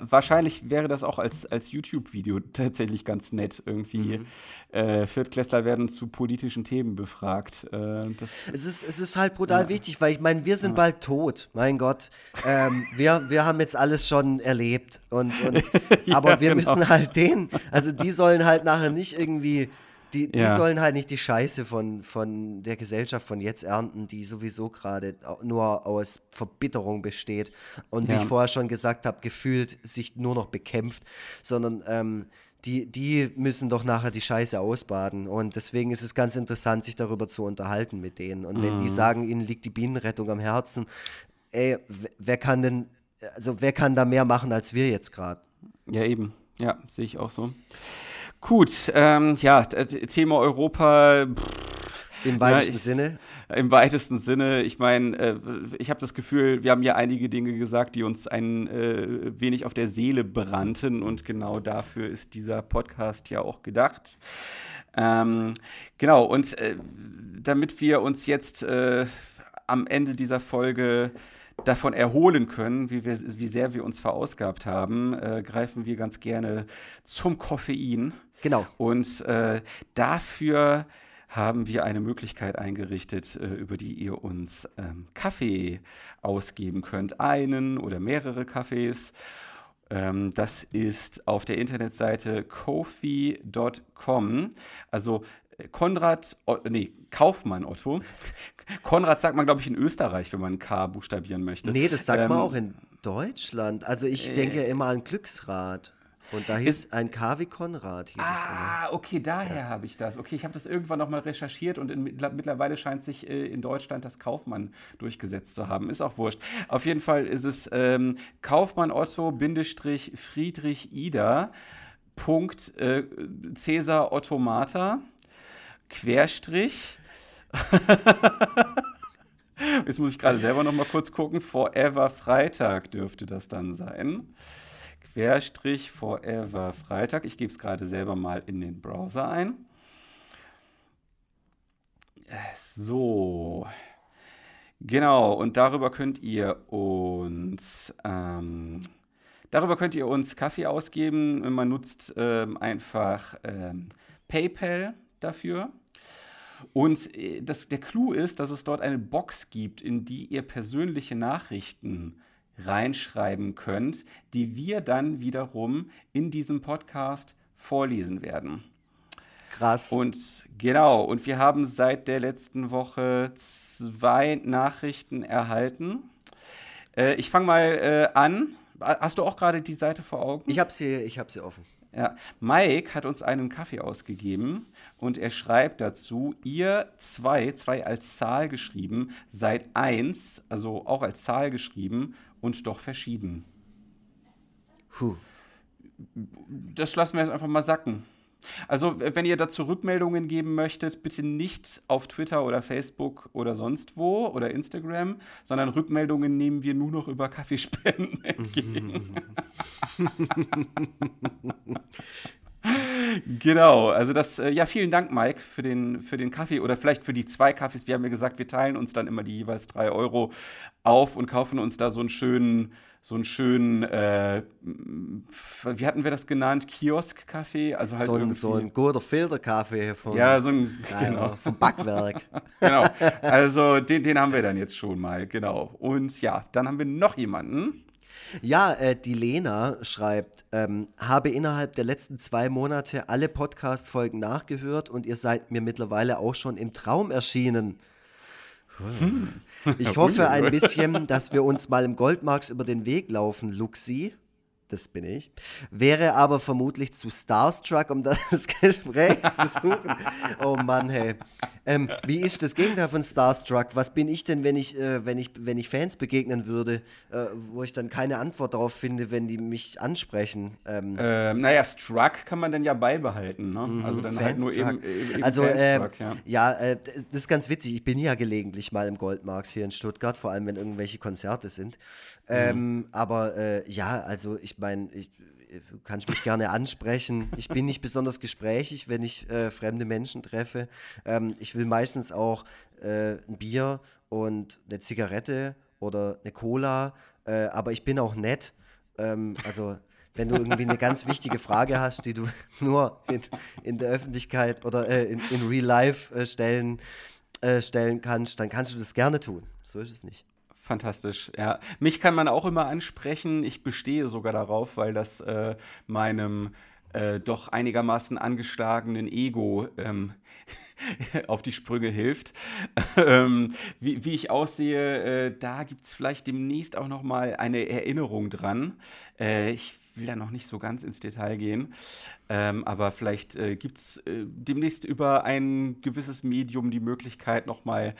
wahrscheinlich wäre das auch als, als YouTube-Video tatsächlich ganz nett. Irgendwie mhm. äh, Viertklässler werden zu politischen Themen befragt. Äh, es, ist, es ist halt brutal ja. wichtig, weil ich meine, wir sind ja. bald tot, mein Gott. Ähm, wir, wir haben jetzt alles schon erlebt. Und, und, ja, aber wir genau. müssen halt den, also die sollen halt nachher nicht irgendwie die, die ja. sollen halt nicht die Scheiße von, von der Gesellschaft von jetzt ernten, die sowieso gerade nur aus Verbitterung besteht und ja. wie ich vorher schon gesagt habe, gefühlt sich nur noch bekämpft, sondern ähm, die, die müssen doch nachher die Scheiße ausbaden. Und deswegen ist es ganz interessant, sich darüber zu unterhalten mit denen. Und wenn die mhm. sagen, ihnen liegt die Bienenrettung am Herzen, ey, wer kann denn, also wer kann da mehr machen als wir jetzt gerade? Ja, eben. Ja, sehe ich auch so. Gut, ähm, ja, Thema Europa. Pff, Im weitesten ja, ich, Sinne? Im weitesten Sinne. Ich meine, äh, ich habe das Gefühl, wir haben ja einige Dinge gesagt, die uns ein äh, wenig auf der Seele brannten und genau dafür ist dieser Podcast ja auch gedacht. Ähm, genau, und äh, damit wir uns jetzt äh, am Ende dieser Folge davon erholen können, wie, wir, wie sehr wir uns verausgabt haben, äh, greifen wir ganz gerne zum Koffein. Genau. Und äh, dafür haben wir eine Möglichkeit eingerichtet, äh, über die ihr uns ähm, Kaffee ausgeben könnt. Einen oder mehrere Kaffees. Ähm, das ist auf der Internetseite kofi.com. Also äh, Konrad, nee, Kaufmann Otto. Konrad sagt man, glaube ich, in Österreich, wenn man K buchstabieren möchte. Nee, das sagt ähm, man auch in Deutschland. Also ich äh, denke immer an Glücksrad. Und da hieß ist, ein K wie Konrad. Hieß ah, es okay, daher ja. habe ich das. Okay, ich habe das irgendwann nochmal recherchiert und in, mittlerweile scheint sich äh, in Deutschland das Kaufmann durchgesetzt zu haben. Ist auch wurscht. Auf jeden Fall ist es ähm, Kaufmann Otto Bindestrich Friedrich Ida Punkt äh, Cäsar Ottomata Querstrich. Jetzt muss ich gerade selber noch mal kurz gucken. Forever Freitag dürfte das dann sein. Querstrich Forever Freitag. Ich gebe es gerade selber mal in den Browser ein. So. Genau, und darüber könnt ihr uns ähm, darüber könnt ihr uns Kaffee ausgeben. Man nutzt ähm, einfach ähm, PayPal dafür. Und äh, das, der Clou ist, dass es dort eine Box gibt, in die ihr persönliche Nachrichten reinschreiben könnt, die wir dann wiederum in diesem Podcast vorlesen werden. Krass. Und genau, und wir haben seit der letzten Woche zwei Nachrichten erhalten. Äh, ich fange mal äh, an. Hast du auch gerade die Seite vor Augen? Ich habe sie, hab sie offen. Ja, Mike hat uns einen Kaffee ausgegeben und er schreibt dazu, ihr zwei, zwei als Zahl geschrieben, seid eins, also auch als Zahl geschrieben und doch verschieden. Puh. Das lassen wir jetzt einfach mal sacken. Also, wenn ihr dazu Rückmeldungen geben möchtet, bitte nicht auf Twitter oder Facebook oder sonst wo oder Instagram, sondern Rückmeldungen nehmen wir nur noch über Kaffeespenden entgegen. genau, also das, äh, ja, vielen Dank, Mike, für den, für den Kaffee oder vielleicht für die zwei Kaffees. Wir haben ja gesagt, wir teilen uns dann immer die jeweils drei Euro auf und kaufen uns da so einen schönen, so einen schönen, äh, wie hatten wir das genannt? Kiosk-Kaffee? Also halt so, ein, so ein guter Filterkaffee von, ja, so ein, genau. vom Backwerk. genau, also den, den haben wir dann jetzt schon mal, genau. Und ja, dann haben wir noch jemanden. Ja, äh, die Lena schreibt, ähm, habe innerhalb der letzten zwei Monate alle Podcast-Folgen nachgehört und ihr seid mir mittlerweile auch schon im Traum erschienen. Hm. Ich hoffe ein bisschen, dass wir uns mal im Goldmarks über den Weg laufen, Luxi. Das bin ich. Wäre aber vermutlich zu starstruck, um das Gespräch zu suchen. Oh Mann, hey. Ähm, wie ist das Gegenteil von starstruck? Was bin ich denn, wenn ich, äh, wenn ich, wenn ich Fans begegnen würde, äh, wo ich dann keine Antwort darauf finde, wenn die mich ansprechen? Ähm, ähm, naja, struck kann man dann ja beibehalten, ne? Mhm, also dann halt nur eben, eben Also, äh, ja, ja äh, das ist ganz witzig. Ich bin ja gelegentlich mal im Goldmarks hier in Stuttgart, vor allem wenn irgendwelche Konzerte sind. Mhm. Ähm, aber äh, ja, also ich meine, ich, du kannst mich gerne ansprechen. Ich bin nicht besonders gesprächig, wenn ich äh, fremde Menschen treffe. Ähm, ich will meistens auch äh, ein Bier und eine Zigarette oder eine Cola, äh, aber ich bin auch nett. Ähm, also wenn du irgendwie eine ganz wichtige Frage hast, die du nur in, in der Öffentlichkeit oder äh, in, in Real Life äh, stellen, äh, stellen kannst, dann kannst du das gerne tun. So ist es nicht. Fantastisch, ja. Mich kann man auch immer ansprechen. Ich bestehe sogar darauf, weil das äh, meinem äh, doch einigermaßen angeschlagenen Ego ähm, auf die Sprünge hilft. ähm, wie, wie, ich aussehe, äh, da gibt es vielleicht demnächst auch noch mal eine Erinnerung dran. Äh, ich will da noch nicht so ganz ins Detail gehen, ähm, aber vielleicht äh, gibt es äh, demnächst über ein gewisses Medium die Möglichkeit noch mal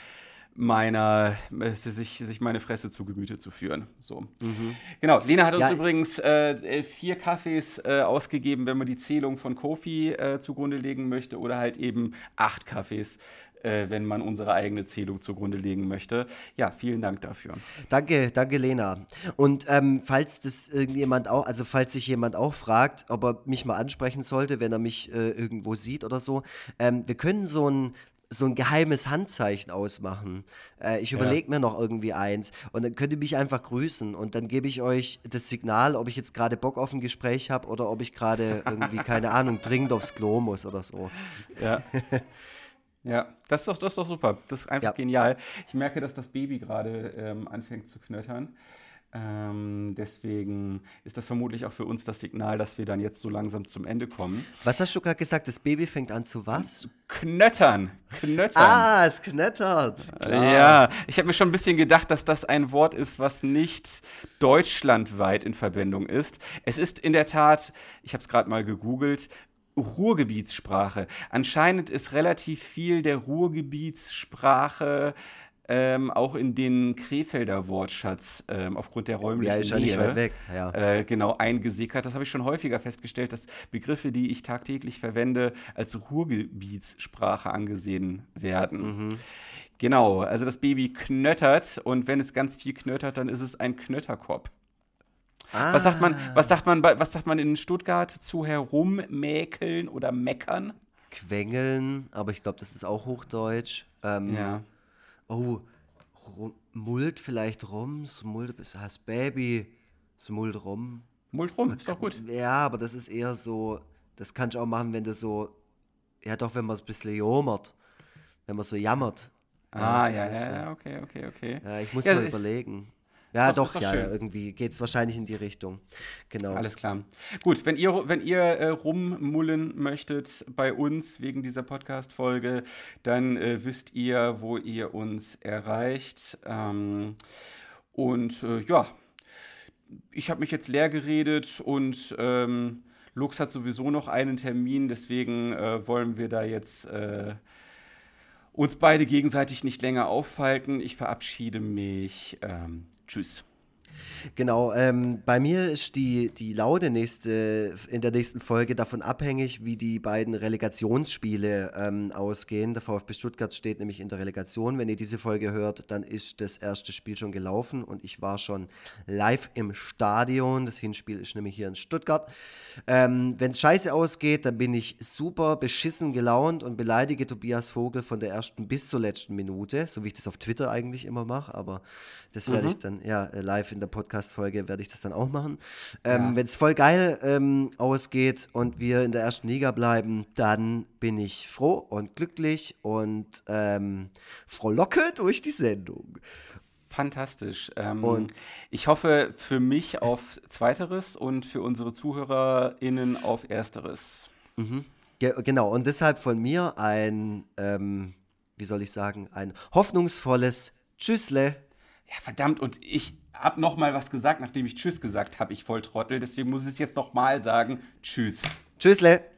meiner, äh, sich, sich meine Fresse zu Gemüte zu führen. So. Mhm. Genau, Lena hat uns ja. übrigens äh, vier Kaffees äh, ausgegeben, wenn man die Zählung von Kofi äh, zugrunde legen möchte, oder halt eben acht Kaffees, äh, wenn man unsere eigene Zählung zugrunde legen möchte. Ja, vielen Dank dafür. Danke, danke, Lena. Und ähm, falls das irgendjemand auch, also falls sich jemand auch fragt, ob er mich mal ansprechen sollte, wenn er mich äh, irgendwo sieht oder so, ähm, wir können so ein so ein geheimes Handzeichen ausmachen. Äh, ich überlege ja. mir noch irgendwie eins und dann könnt ihr mich einfach grüßen und dann gebe ich euch das Signal, ob ich jetzt gerade Bock auf ein Gespräch habe oder ob ich gerade irgendwie, keine Ahnung, dringend aufs Klo muss oder so. Ja. Ja, das ist, doch, das ist doch super. Das ist einfach ja. genial. Ich merke, dass das Baby gerade ähm, anfängt zu knöttern. Ähm, deswegen ist das vermutlich auch für uns das Signal, dass wir dann jetzt so langsam zum Ende kommen. Was hast du gerade gesagt? Das Baby fängt an zu was? Knöttern. Knöttern. Ah, es knettert. Klar. Ja, ich habe mir schon ein bisschen gedacht, dass das ein Wort ist, was nicht deutschlandweit in Verbindung ist. Es ist in der Tat, ich habe es gerade mal gegoogelt, Ruhrgebietssprache. Anscheinend ist relativ viel der Ruhrgebietssprache ähm, auch in den Krefelder Wortschatz ähm, aufgrund der räumlichen ja, ist ja Nähe, nicht weit weg. Ja. Äh, genau eingesickert. Das habe ich schon häufiger festgestellt, dass Begriffe, die ich tagtäglich verwende, als Ruhrgebietssprache angesehen werden. Mhm. Genau, also das Baby knöttert und wenn es ganz viel knöttert, dann ist es ein Knötterkopf. Ah. Was sagt man, was sagt man, was sagt man in Stuttgart zu herummäkeln oder meckern? Quengeln, aber ich glaube, das ist auch Hochdeutsch. Ähm, ja. Oh, Mult vielleicht rum, Smult, hast Baby, Smult rum. Mult rum, ist doch gut. Ja, aber das ist eher so, das kannst du auch machen, wenn du so, ja doch, wenn man es ein bisschen jammert, wenn man so jammert. Ah, ja, ja, ja, okay, okay, okay. Ja, ich muss ja, mal überlegen. Ja, das doch, doch ja, irgendwie geht es wahrscheinlich in die Richtung. Genau. Alles klar. Gut, wenn ihr, wenn ihr äh, rummullen möchtet bei uns wegen dieser Podcast-Folge, dann äh, wisst ihr, wo ihr uns erreicht. Ähm, und äh, ja, ich habe mich jetzt leer geredet und ähm, Lux hat sowieso noch einen Termin, deswegen äh, wollen wir da jetzt äh, uns beide gegenseitig nicht länger aufhalten. Ich verabschiede mich. Ähm, tschüss. Genau, ähm, bei mir ist die, die Laune nächste, in der nächsten Folge davon abhängig, wie die beiden Relegationsspiele ähm, ausgehen. Der VfB Stuttgart steht nämlich in der Relegation. Wenn ihr diese Folge hört, dann ist das erste Spiel schon gelaufen und ich war schon live im Stadion. Das Hinspiel ist nämlich hier in Stuttgart. Ähm, Wenn es scheiße ausgeht, dann bin ich super beschissen gelaunt und beleidige Tobias Vogel von der ersten bis zur letzten Minute, so wie ich das auf Twitter eigentlich immer mache, aber das werde mhm. ich dann ja live in der Podcast-Folge werde ich das dann auch machen. Ähm, ja. Wenn es voll geil ähm, ausgeht und wir in der ersten Liga bleiben, dann bin ich froh und glücklich und ähm, frohlocke durch die Sendung. Fantastisch. Ähm, und ich hoffe für mich auf Zweiteres und für unsere ZuhörerInnen auf Ersteres. Mhm. Ge genau, und deshalb von mir ein, ähm, wie soll ich sagen, ein hoffnungsvolles Tschüssle. Ja, verdammt, und ich habe noch mal was gesagt, nachdem ich Tschüss gesagt habe, ich Volltrottel. Deswegen muss ich es jetzt noch mal sagen. Tschüss. Tschüssle.